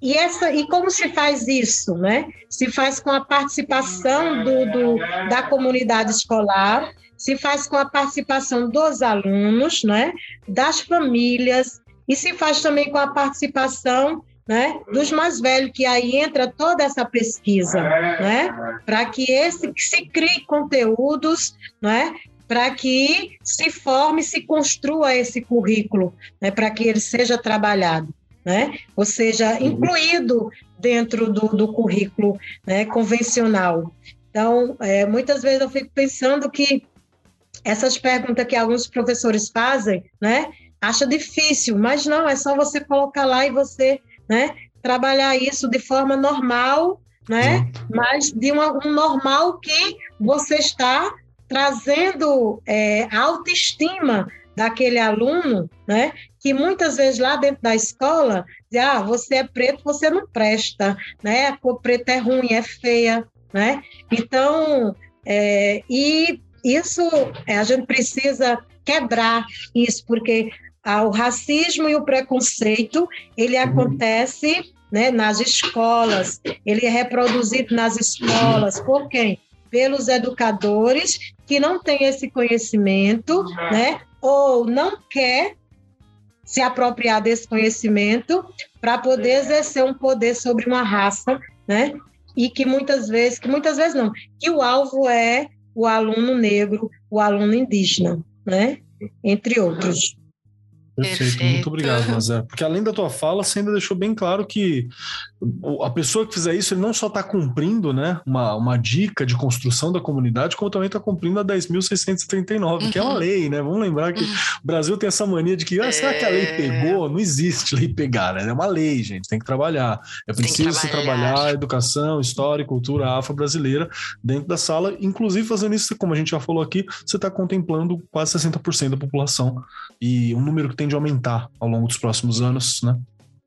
[SPEAKER 3] e, essa, e como se faz isso, né? Se faz com a participação do, do, da comunidade escolar, se faz com a participação dos alunos, né? Das famílias, e se faz também com a participação né, dos mais velhos, que aí entra toda essa pesquisa, né, para que esse se crie conteúdos, né, para que se forme, se construa esse currículo, né, para que ele seja trabalhado, né, ou seja, incluído dentro do, do currículo né, convencional. Então, é, muitas vezes eu fico pensando que essas perguntas que alguns professores fazem, né, acha difícil, mas não, é só você colocar lá e você, né, trabalhar isso de forma normal, né, mas de uma, um normal que você está trazendo é, autoestima daquele aluno, né? Que muitas vezes lá dentro da escola, diz, ah, você é preto, você não presta, né? A cor preta é ruim, é feia, né? Então, é, e isso é, a gente precisa quebrar isso, porque ah, o racismo e o preconceito ele acontece né, nas escolas, ele é reproduzido nas escolas por quem? Pelos educadores que não tem esse conhecimento, né? Ou não quer se apropriar desse conhecimento para poder exercer um poder sobre uma raça, né? E que muitas vezes, que muitas vezes não, que o alvo é o aluno negro, o aluno indígena, né? Entre outros.
[SPEAKER 1] Perfeito, Perfeito. muito obrigado, Mazé. Porque além da tua fala, você ainda deixou bem claro que a pessoa que fizer isso, ele não só está cumprindo né, uma, uma dica de construção da comunidade, como também está cumprindo a 10.639, uhum. que é uma uhum. lei, né? Vamos lembrar que uhum. o Brasil tem essa mania de que, ah, será que a lei é. pegou? Não existe lei pegar, né? É uma lei, gente, tem que trabalhar. É preciso se trabalhar educação, história e cultura afro-brasileira dentro da sala, inclusive fazendo isso, como a gente já falou aqui, você está contemplando quase 60% da população e um número que tem tende a aumentar ao longo dos próximos anos, né?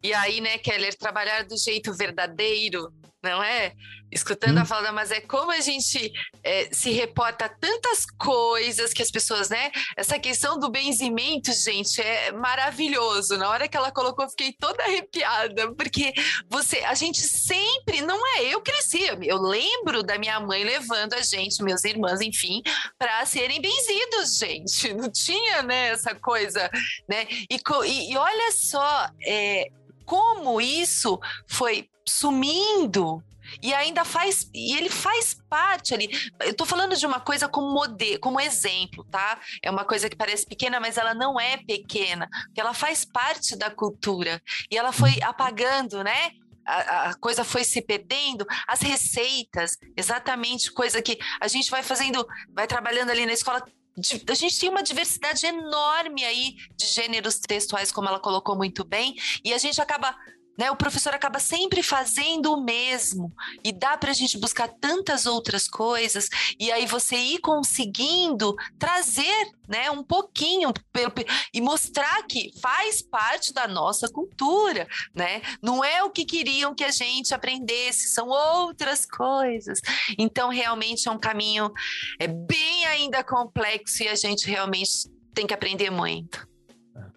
[SPEAKER 2] E aí, né, Keller, trabalhar do jeito verdadeiro, não é? Escutando hum. a fala da Mas é como a gente é, se reporta tantas coisas que as pessoas, né? Essa questão do benzimento, gente, é maravilhoso. Na hora que ela colocou, eu fiquei toda arrepiada, porque você, a gente sempre, não é? Eu cresci, eu lembro da minha mãe levando a gente, meus irmãos, enfim, para serem benzidos, gente. Não tinha, né, essa coisa, né? E, e, e olha só, é, como isso foi sumindo e ainda faz e ele faz parte ali. Eu tô falando de uma coisa como modelo, como exemplo, tá? É uma coisa que parece pequena, mas ela não é pequena, porque ela faz parte da cultura e ela foi apagando, né? A, a, coisa foi se perdendo, as receitas, exatamente coisa que a gente vai fazendo, vai trabalhando ali na escola. A gente tem uma diversidade enorme aí de gêneros textuais, como ela colocou muito bem, e a gente acaba né? O professor acaba sempre fazendo o mesmo e dá para a gente buscar tantas outras coisas e aí você ir conseguindo trazer, né, um pouquinho e mostrar que faz parte da nossa cultura, né? Não é o que queriam que a gente aprendesse, são outras coisas. Então realmente é um caminho é bem ainda complexo e a gente realmente tem que aprender muito.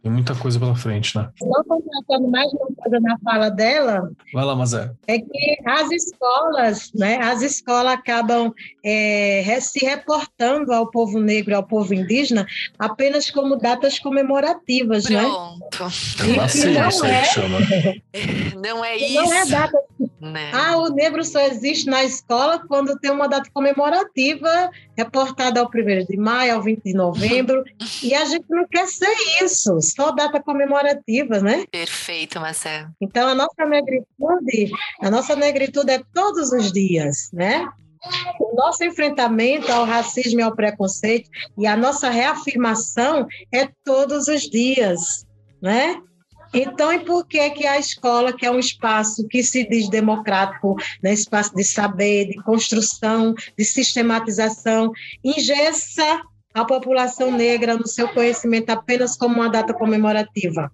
[SPEAKER 1] Tem muita coisa pela frente, né?
[SPEAKER 3] Só completando mais uma coisa na fala dela.
[SPEAKER 1] Vai lá, Mazé.
[SPEAKER 3] É que as escolas, né? As escolas acabam é, se reportando ao povo negro, ao povo indígena, apenas como datas comemorativas,
[SPEAKER 2] Pronto.
[SPEAKER 3] né? Pronto.
[SPEAKER 2] Não
[SPEAKER 3] é,
[SPEAKER 2] Não é isso.
[SPEAKER 3] Não é data Né? Ah, o negro só existe na escola quando tem uma data comemorativa reportada ao 1 de maio, ao 20 de novembro, e a gente não quer ser isso, só data comemorativa, né?
[SPEAKER 2] Perfeito, Marcelo.
[SPEAKER 3] Então, a nossa negritude, a nossa negritude é todos os dias, né? O nosso enfrentamento ao racismo e ao preconceito e a nossa reafirmação é todos os dias, né? Então, e por que que a escola, que é um espaço que se diz democrático, né, espaço de saber, de construção, de sistematização, ingessa a população negra no seu conhecimento apenas como uma data comemorativa,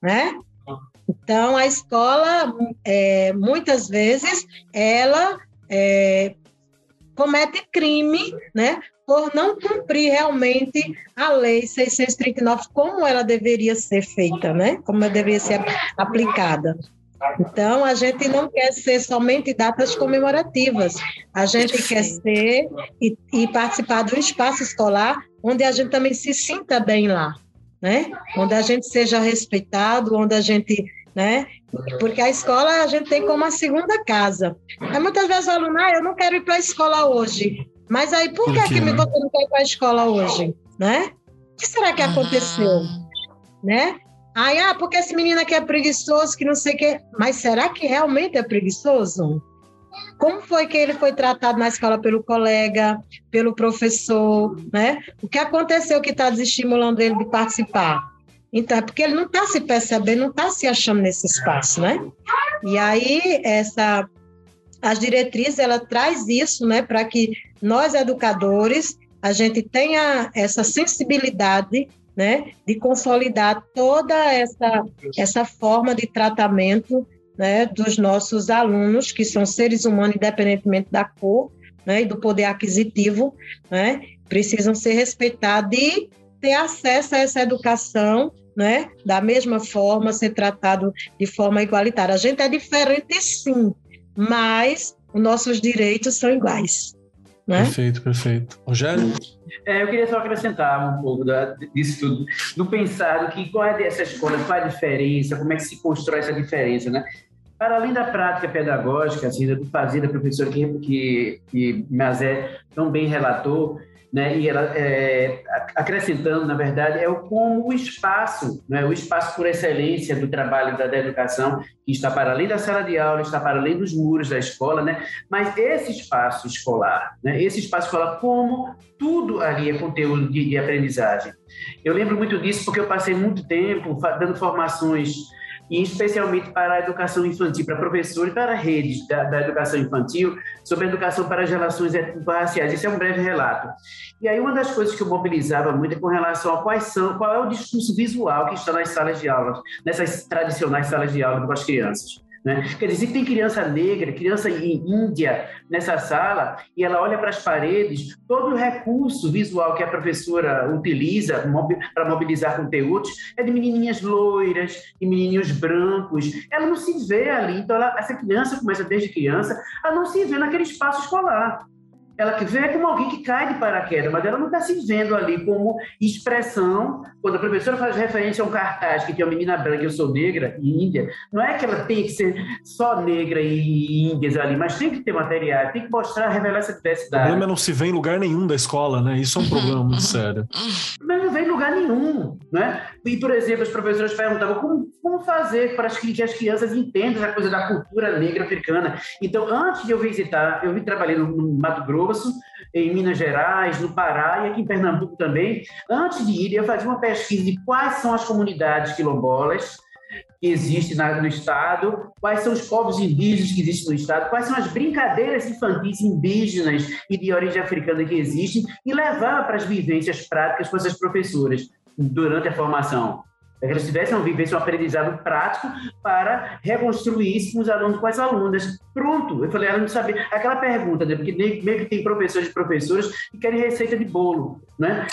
[SPEAKER 3] né? Então, a escola, é, muitas vezes, ela é, comete crime, né, por não cumprir realmente a lei 639 como ela deveria ser feita, né? Como ela deveria ser aplicada. Então, a gente não quer ser somente datas comemorativas, a gente quer ser e, e, participar de um espaço escolar onde a gente também se sinta bem lá, né? Onde a gente seja respeitado, onde a gente, né? Porque a escola a gente tem como a segunda casa. Aí muitas vezes o aluno, ah, eu não quero ir para a escola hoje. Mas aí, por, por que, que você não quer ir para a escola hoje? Né? O que será que aconteceu? Né? Aí, ah, porque esse menino aqui é preguiçoso, que não sei o quê. Mas será que realmente é preguiçoso? Como foi que ele foi tratado na escola pelo colega, pelo professor, né? O que aconteceu que está desestimulando ele de participar? Então, é porque ele não está se percebendo, não está se achando nesse espaço, né? E aí, essa as diretrizes ela traz isso, né, para que nós educadores a gente tenha essa sensibilidade, né, de consolidar toda essa essa forma de tratamento, né, dos nossos alunos que são seres humanos independentemente da cor, né, e do poder aquisitivo, né, precisam ser respeitados e ter acesso a essa educação né? Da mesma forma, ser tratado de forma igualitária. A gente é diferente, sim, mas os nossos direitos são iguais. Né?
[SPEAKER 1] Perfeito, perfeito. Rogério?
[SPEAKER 4] É, eu queria só acrescentar um pouco da, disso tudo, do pensar que qual é dessa escola, qual é a diferença, como é que se constrói essa diferença, né? Para além da prática pedagógica, assim, do fazer da professora que, que, que Mazé tão bem relatou, né? E ela é, acrescentando, na verdade, é o como o espaço, né? O espaço por excelência do trabalho da, da, educação que está para além da sala de aula, está para além dos muros da escola, né? Mas esse espaço escolar, né? Esse espaço escolar, como tudo ali é conteúdo de, de aprendizagem. Eu lembro muito disso porque eu passei muito tempo dando formações e especialmente para a educação infantil, para professores, para redes da, da educação infantil, sobre a educação para as relações raciais. Isso é um breve relato. E aí uma das coisas que eu mobilizava muito é com relação a quais são, qual é o discurso visual que está nas salas de aula, nessas tradicionais salas de aula com as crianças. Né? Quer dizer, se tem criança negra, criança índia nessa sala, e ela olha para as paredes, todo o recurso visual que a professora utiliza para mobilizar conteúdos é de menininhas loiras e menininhos brancos. Ela não se vê ali. Então, ela, essa criança começa desde criança a não se ver naquele espaço escolar ela vê como alguém que cai de paraquedas, mas ela não está se vendo ali como expressão. Quando a professora faz referência a um cartaz que tem uma menina branca, eu sou negra e índia, não é que ela tem que ser só negra e índias ali, mas tem que ter material, tem que mostrar, revelar essa diversidade.
[SPEAKER 1] O problema é não se vê em lugar nenhum da escola, né? Isso é um problema muito sério.
[SPEAKER 4] Mas não vê em lugar nenhum, né? E, por exemplo, as professoras perguntavam como, como fazer para que as crianças entendam essa coisa da cultura negra africana. Então, antes de eu visitar, eu vim trabalhando no Mato Grosso, em Minas Gerais, no Pará e aqui em Pernambuco também. Antes de ir, eu fazia uma pesquisa de quais são as comunidades quilombolas que existem no Estado, quais são os povos indígenas que existem no Estado, quais são as brincadeiras infantis indígenas e de origem africana que existem, e levar para as vivências práticas com essas professoras durante a formação para que eles tivessem uma vivência, um aprendizado prático para reconstruir isso com os alunos, com as alunas. Pronto, eu falei, ela não sabia. Aquela pergunta, né? porque meio que tem professores e professoras que querem receita de bolo, né?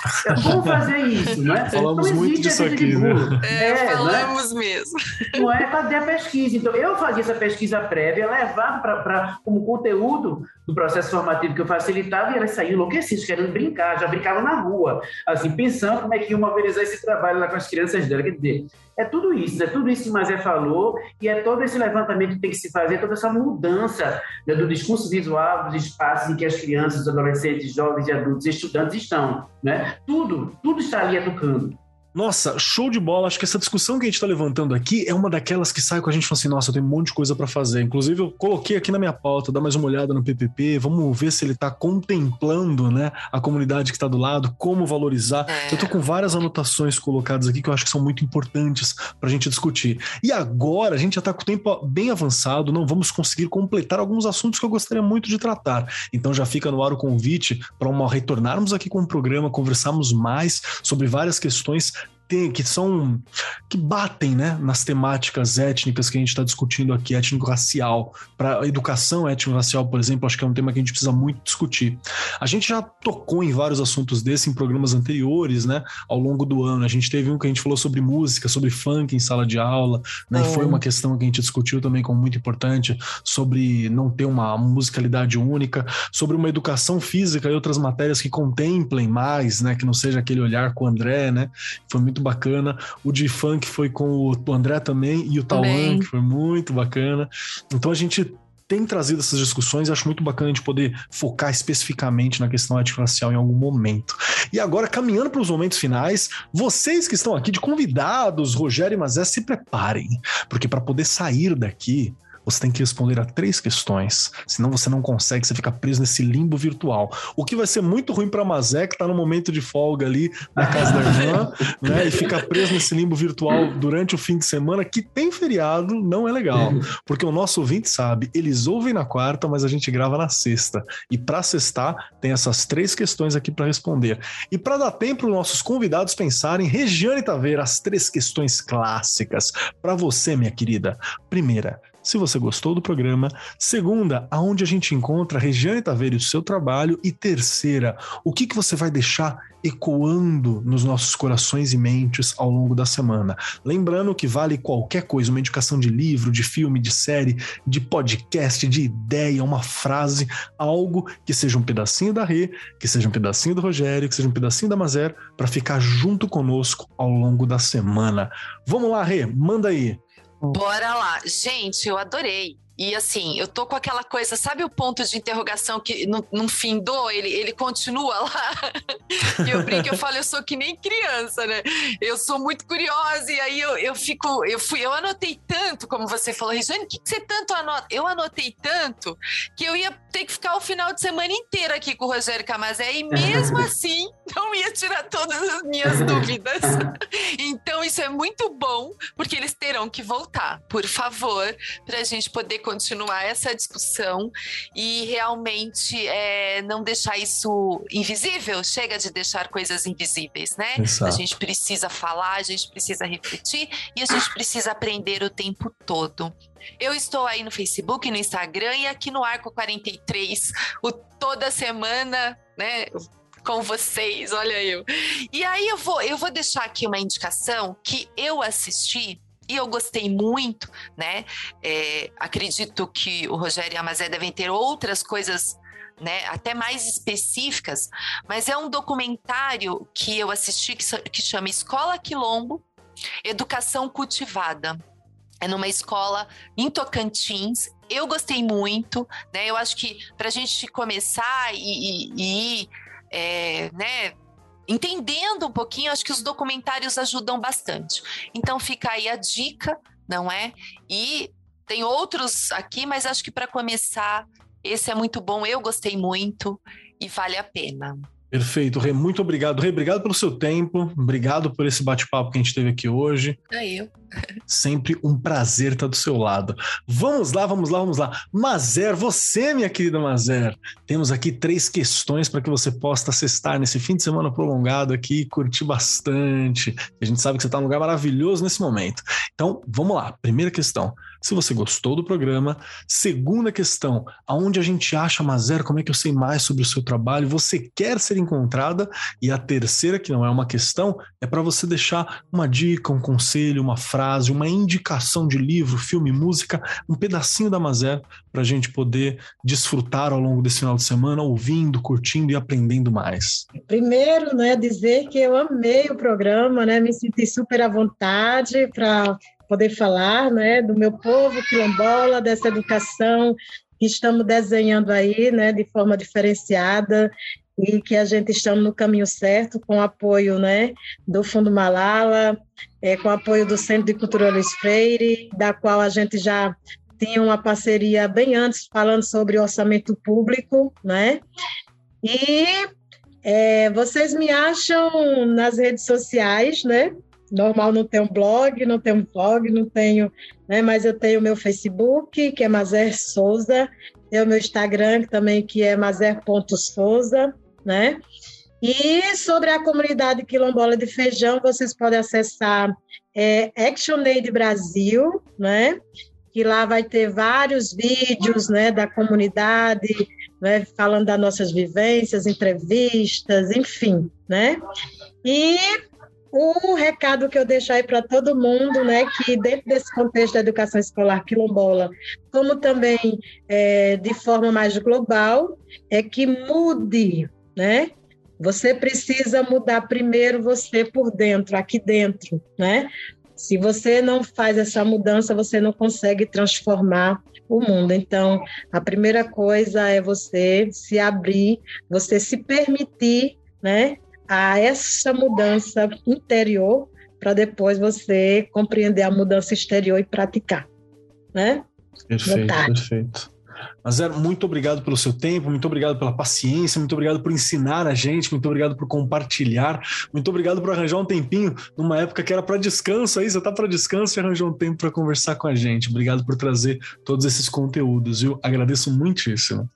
[SPEAKER 4] Como fazer isso, né?
[SPEAKER 1] Falamos muito disso aqui, né?
[SPEAKER 2] É, é, falamos né? mesmo.
[SPEAKER 4] Não é fazer a pesquisa. Então, eu fazia essa pesquisa prévia, levava para como conteúdo do processo formativo que eu facilitava e elas saíam enlouquecidas, querendo brincar, já brincavam na rua, assim, pensando como é que ia mobilizar esse trabalho lá com as crianças dela. Quer dizer, É tudo isso, é tudo isso que Mazé falou, e é todo esse levantamento que tem que se fazer, toda essa mudança né, do discurso visual, dos espaços em que as crianças, adolescentes, jovens e adultos, estudantes estão. Né? Tudo, tudo está ali educando.
[SPEAKER 1] Nossa, show de bola. Acho que essa discussão que a gente está levantando aqui é uma daquelas que sai com a gente e fala assim: nossa, eu tenho um monte de coisa para fazer. Inclusive, eu coloquei aqui na minha pauta, dá mais uma olhada no PPP, vamos ver se ele está contemplando né, a comunidade que está do lado, como valorizar. É. Eu tô com várias anotações colocadas aqui que eu acho que são muito importantes para a gente discutir. E agora, a gente já está com o tempo bem avançado, não vamos conseguir completar alguns assuntos que eu gostaria muito de tratar. Então já fica no ar o convite para retornarmos aqui com o programa, conversarmos mais sobre várias questões tem, que são que batem né, nas temáticas étnicas que a gente está discutindo aqui, étnico-racial. Para a educação étnico-racial, por exemplo, acho que é um tema que a gente precisa muito discutir. A gente já tocou em vários assuntos desses em programas anteriores, né? Ao longo do ano. A gente teve um que a gente falou sobre música, sobre funk em sala de aula, né? É. E foi uma questão que a gente discutiu também como muito importante, sobre não ter uma musicalidade única, sobre uma educação física e outras matérias que contemplem mais, né? Que não seja aquele olhar com o André, né? Foi muito muito bacana. O de funk foi com o André também e o Tauan, que foi muito bacana. Então a gente tem trazido essas discussões e acho muito bacana a gente poder focar especificamente na questão étnico-racial em algum momento. E agora, caminhando para os momentos finais, vocês que estão aqui de convidados, Rogério e Mazé, se preparem, porque para poder sair daqui, você tem que responder a três questões. Senão você não consegue, você fica preso nesse limbo virtual. O que vai ser muito ruim para Mazé, que tá no momento de folga ali na casa da irmã, né? E fica preso nesse limbo virtual durante o fim de semana, que tem feriado, não é legal. Porque o nosso ouvinte sabe, eles ouvem na quarta, mas a gente grava na sexta. E para sextar, tem essas três questões aqui para responder. E para dar tempo para os nossos convidados pensarem, Regiane Taveira, as três questões clássicas. Para você, minha querida. Primeira, se você gostou do programa. Segunda, aonde a gente encontra a Regiane Taveira e o seu trabalho. E terceira, o que, que você vai deixar ecoando nos nossos corações e mentes ao longo da semana. Lembrando que vale qualquer coisa, uma indicação de livro, de filme, de série, de podcast, de ideia, uma frase, algo que seja um pedacinho da Rê, que seja um pedacinho do Rogério, que seja um pedacinho da Mazer, para ficar junto conosco ao longo da semana. Vamos lá, Rê, manda aí.
[SPEAKER 2] Bora lá. Gente, eu adorei. E assim, eu tô com aquela coisa, sabe o ponto de interrogação que não, não findou? Ele, ele continua lá. e eu brinco, eu falo, eu sou que nem criança, né? Eu sou muito curiosa, e aí eu, eu fico, eu fui, eu anotei tanto, como você falou, Regiane, o que, que você tanto anota? Eu anotei tanto que eu ia ter que ficar o final de semana inteiro aqui com o Rogério Camazé, e mesmo assim não ia tirar todas as minhas dúvidas. então, isso é muito bom, porque eles terão que voltar, por favor, para a gente poder continuar essa discussão e realmente é, não deixar isso invisível. Chega de deixar coisas invisíveis, né? Exato. A gente precisa falar, a gente precisa refletir e a gente precisa aprender o tempo todo. Eu estou aí no Facebook, no Instagram e aqui no Arco 43, o, toda semana, né? Com vocês, olha eu. E aí eu vou, eu vou deixar aqui uma indicação que eu assisti e eu gostei muito, né? É, acredito que o Rogério e a Mazé devem ter outras coisas né, até mais específicas, mas é um documentário que eu assisti que, que chama Escola Quilombo, Educação Cultivada. É numa escola em Tocantins. Eu gostei muito, né? Eu acho que para a gente começar e, ir, é, né, entendendo um pouquinho, acho que os documentários ajudam bastante. Então fica aí a dica, não é? E tem outros aqui, mas acho que para começar, esse é muito bom, eu gostei muito e vale a pena.
[SPEAKER 1] Perfeito, Rê. Muito obrigado. Rê, obrigado pelo seu tempo. Obrigado por esse bate-papo que a gente teve aqui hoje.
[SPEAKER 2] É eu.
[SPEAKER 1] Sempre um prazer estar do seu lado. Vamos lá, vamos lá, vamos lá. Mazer, você, minha querida Mazer, temos aqui três questões para que você possa acessar nesse fim de semana prolongado aqui e curtir bastante. A gente sabe que você está num lugar maravilhoso nesse momento. Então, vamos lá. Primeira questão. Se você gostou do programa. Segunda questão, aonde a gente acha Mazer? Como é que eu sei mais sobre o seu trabalho? Você quer ser encontrada? E a terceira, que não é uma questão, é para você deixar uma dica, um conselho, uma frase, uma indicação de livro, filme, música, um pedacinho da Mazer para a gente poder desfrutar ao longo desse final de semana, ouvindo, curtindo e aprendendo mais.
[SPEAKER 3] Primeiro, né, dizer que eu amei o programa, né, me senti super à vontade para poder falar, né, do meu povo quilombola, dessa educação que estamos desenhando aí, né, de forma diferenciada e que a gente estamos no caminho certo com apoio, né, do Fundo Malala, é, com apoio do Centro de Cultura Luiz Freire, da qual a gente já tinha uma parceria bem antes falando sobre orçamento público, né? E é, vocês me acham nas redes sociais, né? Normal, não tenho blog, não tenho blog, não tenho, né? Mas eu tenho meu Facebook, que é Mazer Souza, tenho meu Instagram também, que é mazer.souza, né? E sobre a comunidade quilombola de feijão, vocês podem acessar é, ActionAid Brasil, né? Que lá vai ter vários vídeos, né, da comunidade, né, falando das nossas vivências, entrevistas, enfim, né? E um recado que eu deixo aí para todo mundo, né, que dentro desse contexto da educação escolar quilombola, como também é, de forma mais global, é que mude, né? Você precisa mudar primeiro você por dentro, aqui dentro, né? Se você não faz essa mudança, você não consegue transformar o mundo. Então, a primeira coisa é você se abrir, você se permitir, né, a essa mudança interior para depois você compreender a mudança exterior e praticar, né?
[SPEAKER 1] Perfeito, perfeito. Mas muito obrigado pelo seu tempo, muito obrigado pela paciência, muito obrigado por ensinar a gente, muito obrigado por compartilhar, muito obrigado por arranjar um tempinho numa época que era para descanso aí, você tá para descanso e arranjou um tempo para conversar com a gente. Obrigado por trazer todos esses conteúdos, viu? Agradeço muitíssimo.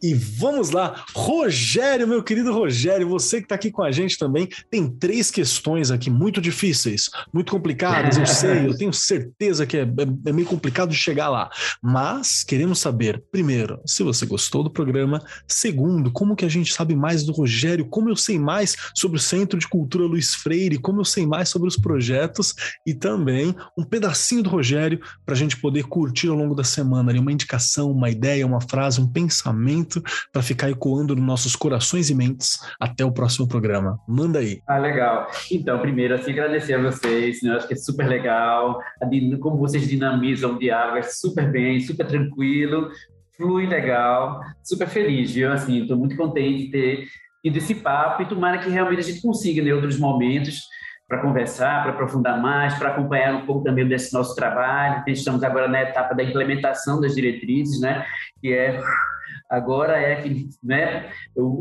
[SPEAKER 1] E vamos lá, Rogério, meu querido Rogério, você que está aqui com a gente também, tem três questões aqui muito difíceis, muito complicadas, eu sei, eu tenho certeza que é, é, é, meio complicado de chegar lá, mas queremos saber, primeiro, se você gostou do programa, segundo, como que a gente sabe mais do Rogério, como eu sei mais sobre o Centro de Cultura Luiz Freire, como eu sei mais sobre os projetos e também um pedacinho do Rogério para a gente poder curtir ao longo da semana, ali, uma indicação, uma ideia, uma frase, um pensamento para ficar ecoando nos nossos corações e mentes até o próximo programa. Manda aí.
[SPEAKER 4] Ah, legal. Então, primeiro, assim, agradecer a vocês, né? Eu acho que é super legal, como vocês dinamizam o diálogo, é super bem, super tranquilo, flui legal, super feliz, viu? Assim, estou muito contente de ter tido esse papo e tomara que realmente a gente consiga, em outros momentos, para conversar, para aprofundar mais, para acompanhar um pouco também desse nosso trabalho. Estamos agora na etapa da implementação das diretrizes, né? Que é agora é aquele, né,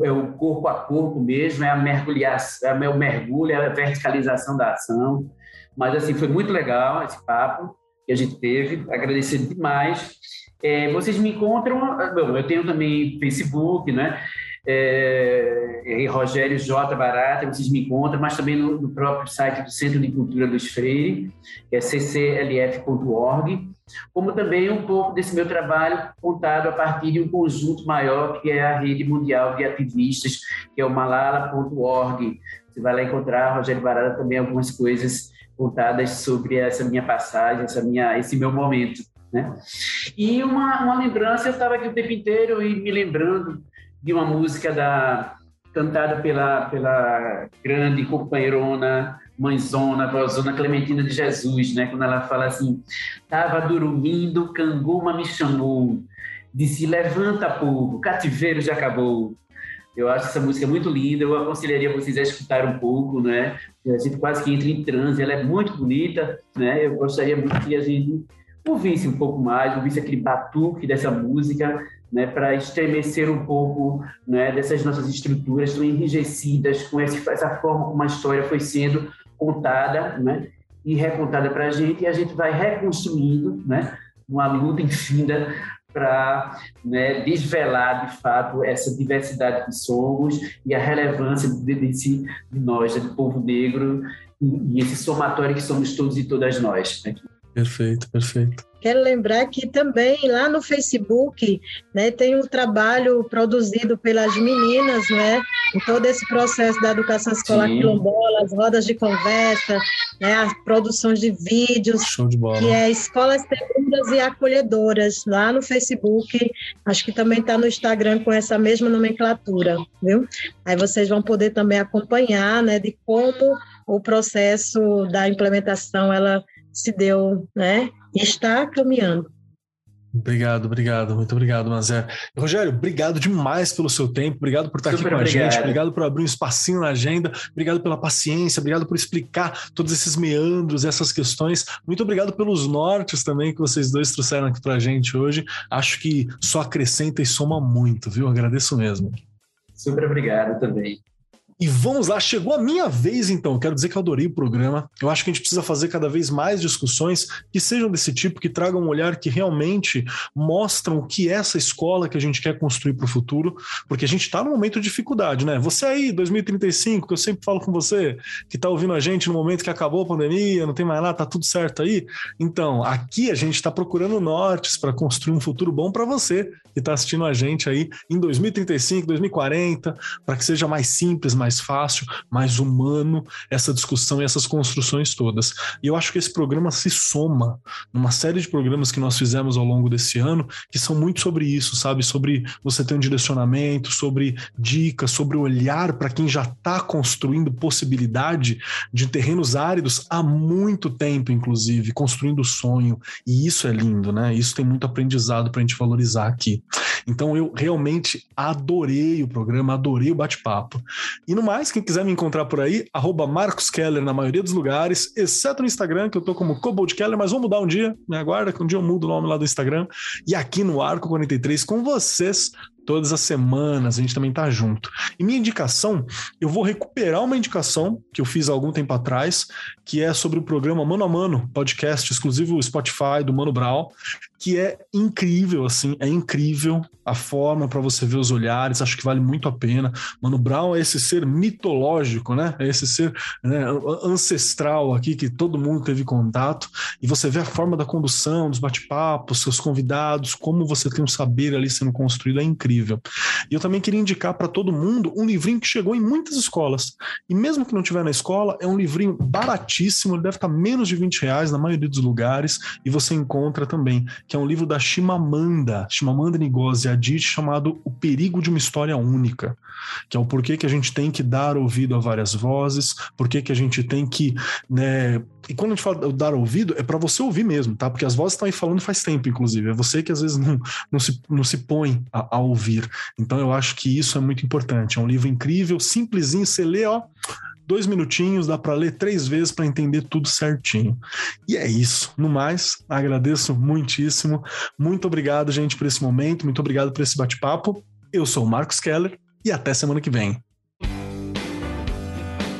[SPEAKER 4] é o corpo a corpo mesmo, é a mergulhar, é o mergulho, é a verticalização da ação. Mas assim foi muito legal esse papo que a gente teve, agradecer demais. É, vocês me encontram, bom, eu tenho também Facebook, né? É, Rogério J. Barata, vocês me encontram, mas também no, no próprio site do Centro de Cultura dos Freire, que é cclf.org como também um pouco desse meu trabalho contado a partir de um conjunto maior que é a Rede Mundial de Ativistas, que é o malala.org. Você vai lá encontrar, Rogério Barada, também algumas coisas contadas sobre essa minha passagem, essa minha, esse meu momento. Né? E uma, uma lembrança, eu estava aqui o tempo inteiro e me lembrando de uma música da, cantada pela, pela grande companheirona mãezona, vozona Clementina de Jesus, né? Quando ela fala assim, tava dormindo, Canguma me chamou, disse, levanta povo, cativeiro já acabou. Eu acho essa música muito linda, eu aconselharia vocês a escutar um pouco, né? A gente quase que entra em transe, ela é muito bonita, né? Eu gostaria muito que a gente ouvisse um pouco mais, ouvisse aquele batuque dessa música, né, para estremecer um pouco né, dessas nossas estruturas tão enrijecidas com essa, forma como a história foi sendo contada né, e recontada para a gente, e a gente vai reconstruindo né, uma luta infinda para né, desvelar de fato essa diversidade que somos e a relevância de, de, de nós, do povo negro, e, e, esse somatório que somos todos e todas nós. Né?
[SPEAKER 1] Perfeito, perfeito.
[SPEAKER 3] Quero lembrar que também lá no Facebook né, tem um trabalho produzido pelas meninas, né, em todo esse processo da educação escolar Sim. quilombola, as rodas de conversa, né, as produções de vídeos,
[SPEAKER 1] de
[SPEAKER 3] que é Escolas Seguras e Acolhedoras, lá no Facebook. Acho que também está no Instagram com essa mesma nomenclatura, viu? Aí vocês vão poder também acompanhar né, de como o processo da implementação ela se deu, né? E está caminhando.
[SPEAKER 1] Obrigado, obrigado, muito obrigado, Mazé. Rogério, obrigado demais pelo seu tempo, obrigado por estar Super aqui com obrigado. a gente, obrigado por abrir um espacinho na agenda, obrigado pela paciência, obrigado por explicar todos esses meandros, essas questões. Muito obrigado pelos nortes também que vocês dois trouxeram aqui para a gente hoje. Acho que só acrescenta e soma muito, viu? Agradeço mesmo.
[SPEAKER 4] Super obrigado também.
[SPEAKER 1] E vamos lá, chegou a minha vez então. Quero dizer que eu adorei o programa. Eu acho que a gente precisa fazer cada vez mais discussões que sejam desse tipo, que tragam um olhar que realmente mostram o que é essa escola que a gente quer construir para o futuro, porque a gente está num momento de dificuldade, né? Você aí, 2035, que eu sempre falo com você, que está ouvindo a gente no momento que acabou a pandemia, não tem mais nada, tá tudo certo aí. Então, aqui a gente está procurando nortes para construir um futuro bom para você que está assistindo a gente aí em 2035, 2040, para que seja mais simples, mais mais fácil, mais humano essa discussão e essas construções todas. E eu acho que esse programa se soma numa série de programas que nós fizemos ao longo desse ano, que são muito sobre isso, sabe? Sobre você ter um direcionamento, sobre dicas, sobre olhar para quem já está construindo possibilidade de terrenos áridos há muito tempo, inclusive, construindo sonho. E isso é lindo, né? Isso tem muito aprendizado para a gente valorizar aqui. Então eu realmente adorei o programa, adorei o bate-papo. E no mais, quem quiser me encontrar por aí, arroba Marcos Keller na maioria dos lugares, exceto no Instagram, que eu tô como Cobold Keller, mas vou mudar um dia, me aguarda que um dia eu mudo o nome lá do Instagram. E aqui no Arco 43 com vocês, todas as semanas, a gente também tá junto. E minha indicação, eu vou recuperar uma indicação que eu fiz há algum tempo atrás, que é sobre o programa Mano a Mano, podcast exclusivo Spotify do Mano Brown, que é incrível, assim, é incrível a forma para você ver os olhares, acho que vale muito a pena. Mano Brown é esse ser mitológico, né? É esse ser né, ancestral aqui que todo mundo teve contato, e você vê a forma da condução, dos bate-papos, seus convidados, como você tem um saber ali sendo construído, é incrível. E eu também queria indicar para todo mundo um livrinho que chegou em muitas escolas, e mesmo que não tiver na escola, é um livrinho baratíssimo, ele deve estar menos de 20 reais na maioria dos lugares, e você encontra também que é um livro da Chimamanda, Chimamanda Ngozi Adichie, chamado O Perigo de uma História Única, que é o porquê que a gente tem que dar ouvido a várias vozes, porquê que a gente tem que, né, e quando a gente fala dar ouvido, é para você ouvir mesmo, tá? Porque as vozes estão aí falando faz tempo, inclusive. É você que às vezes não, não, se, não se põe a, a ouvir. Então eu acho que isso é muito importante. É um livro incrível, simplesinho, você lê, ó, dois minutinhos, dá para ler três vezes para entender tudo certinho. E é isso. No mais, agradeço muitíssimo. Muito obrigado, gente, por esse momento. Muito obrigado por esse bate-papo. Eu sou o Marcos Keller e até semana que vem.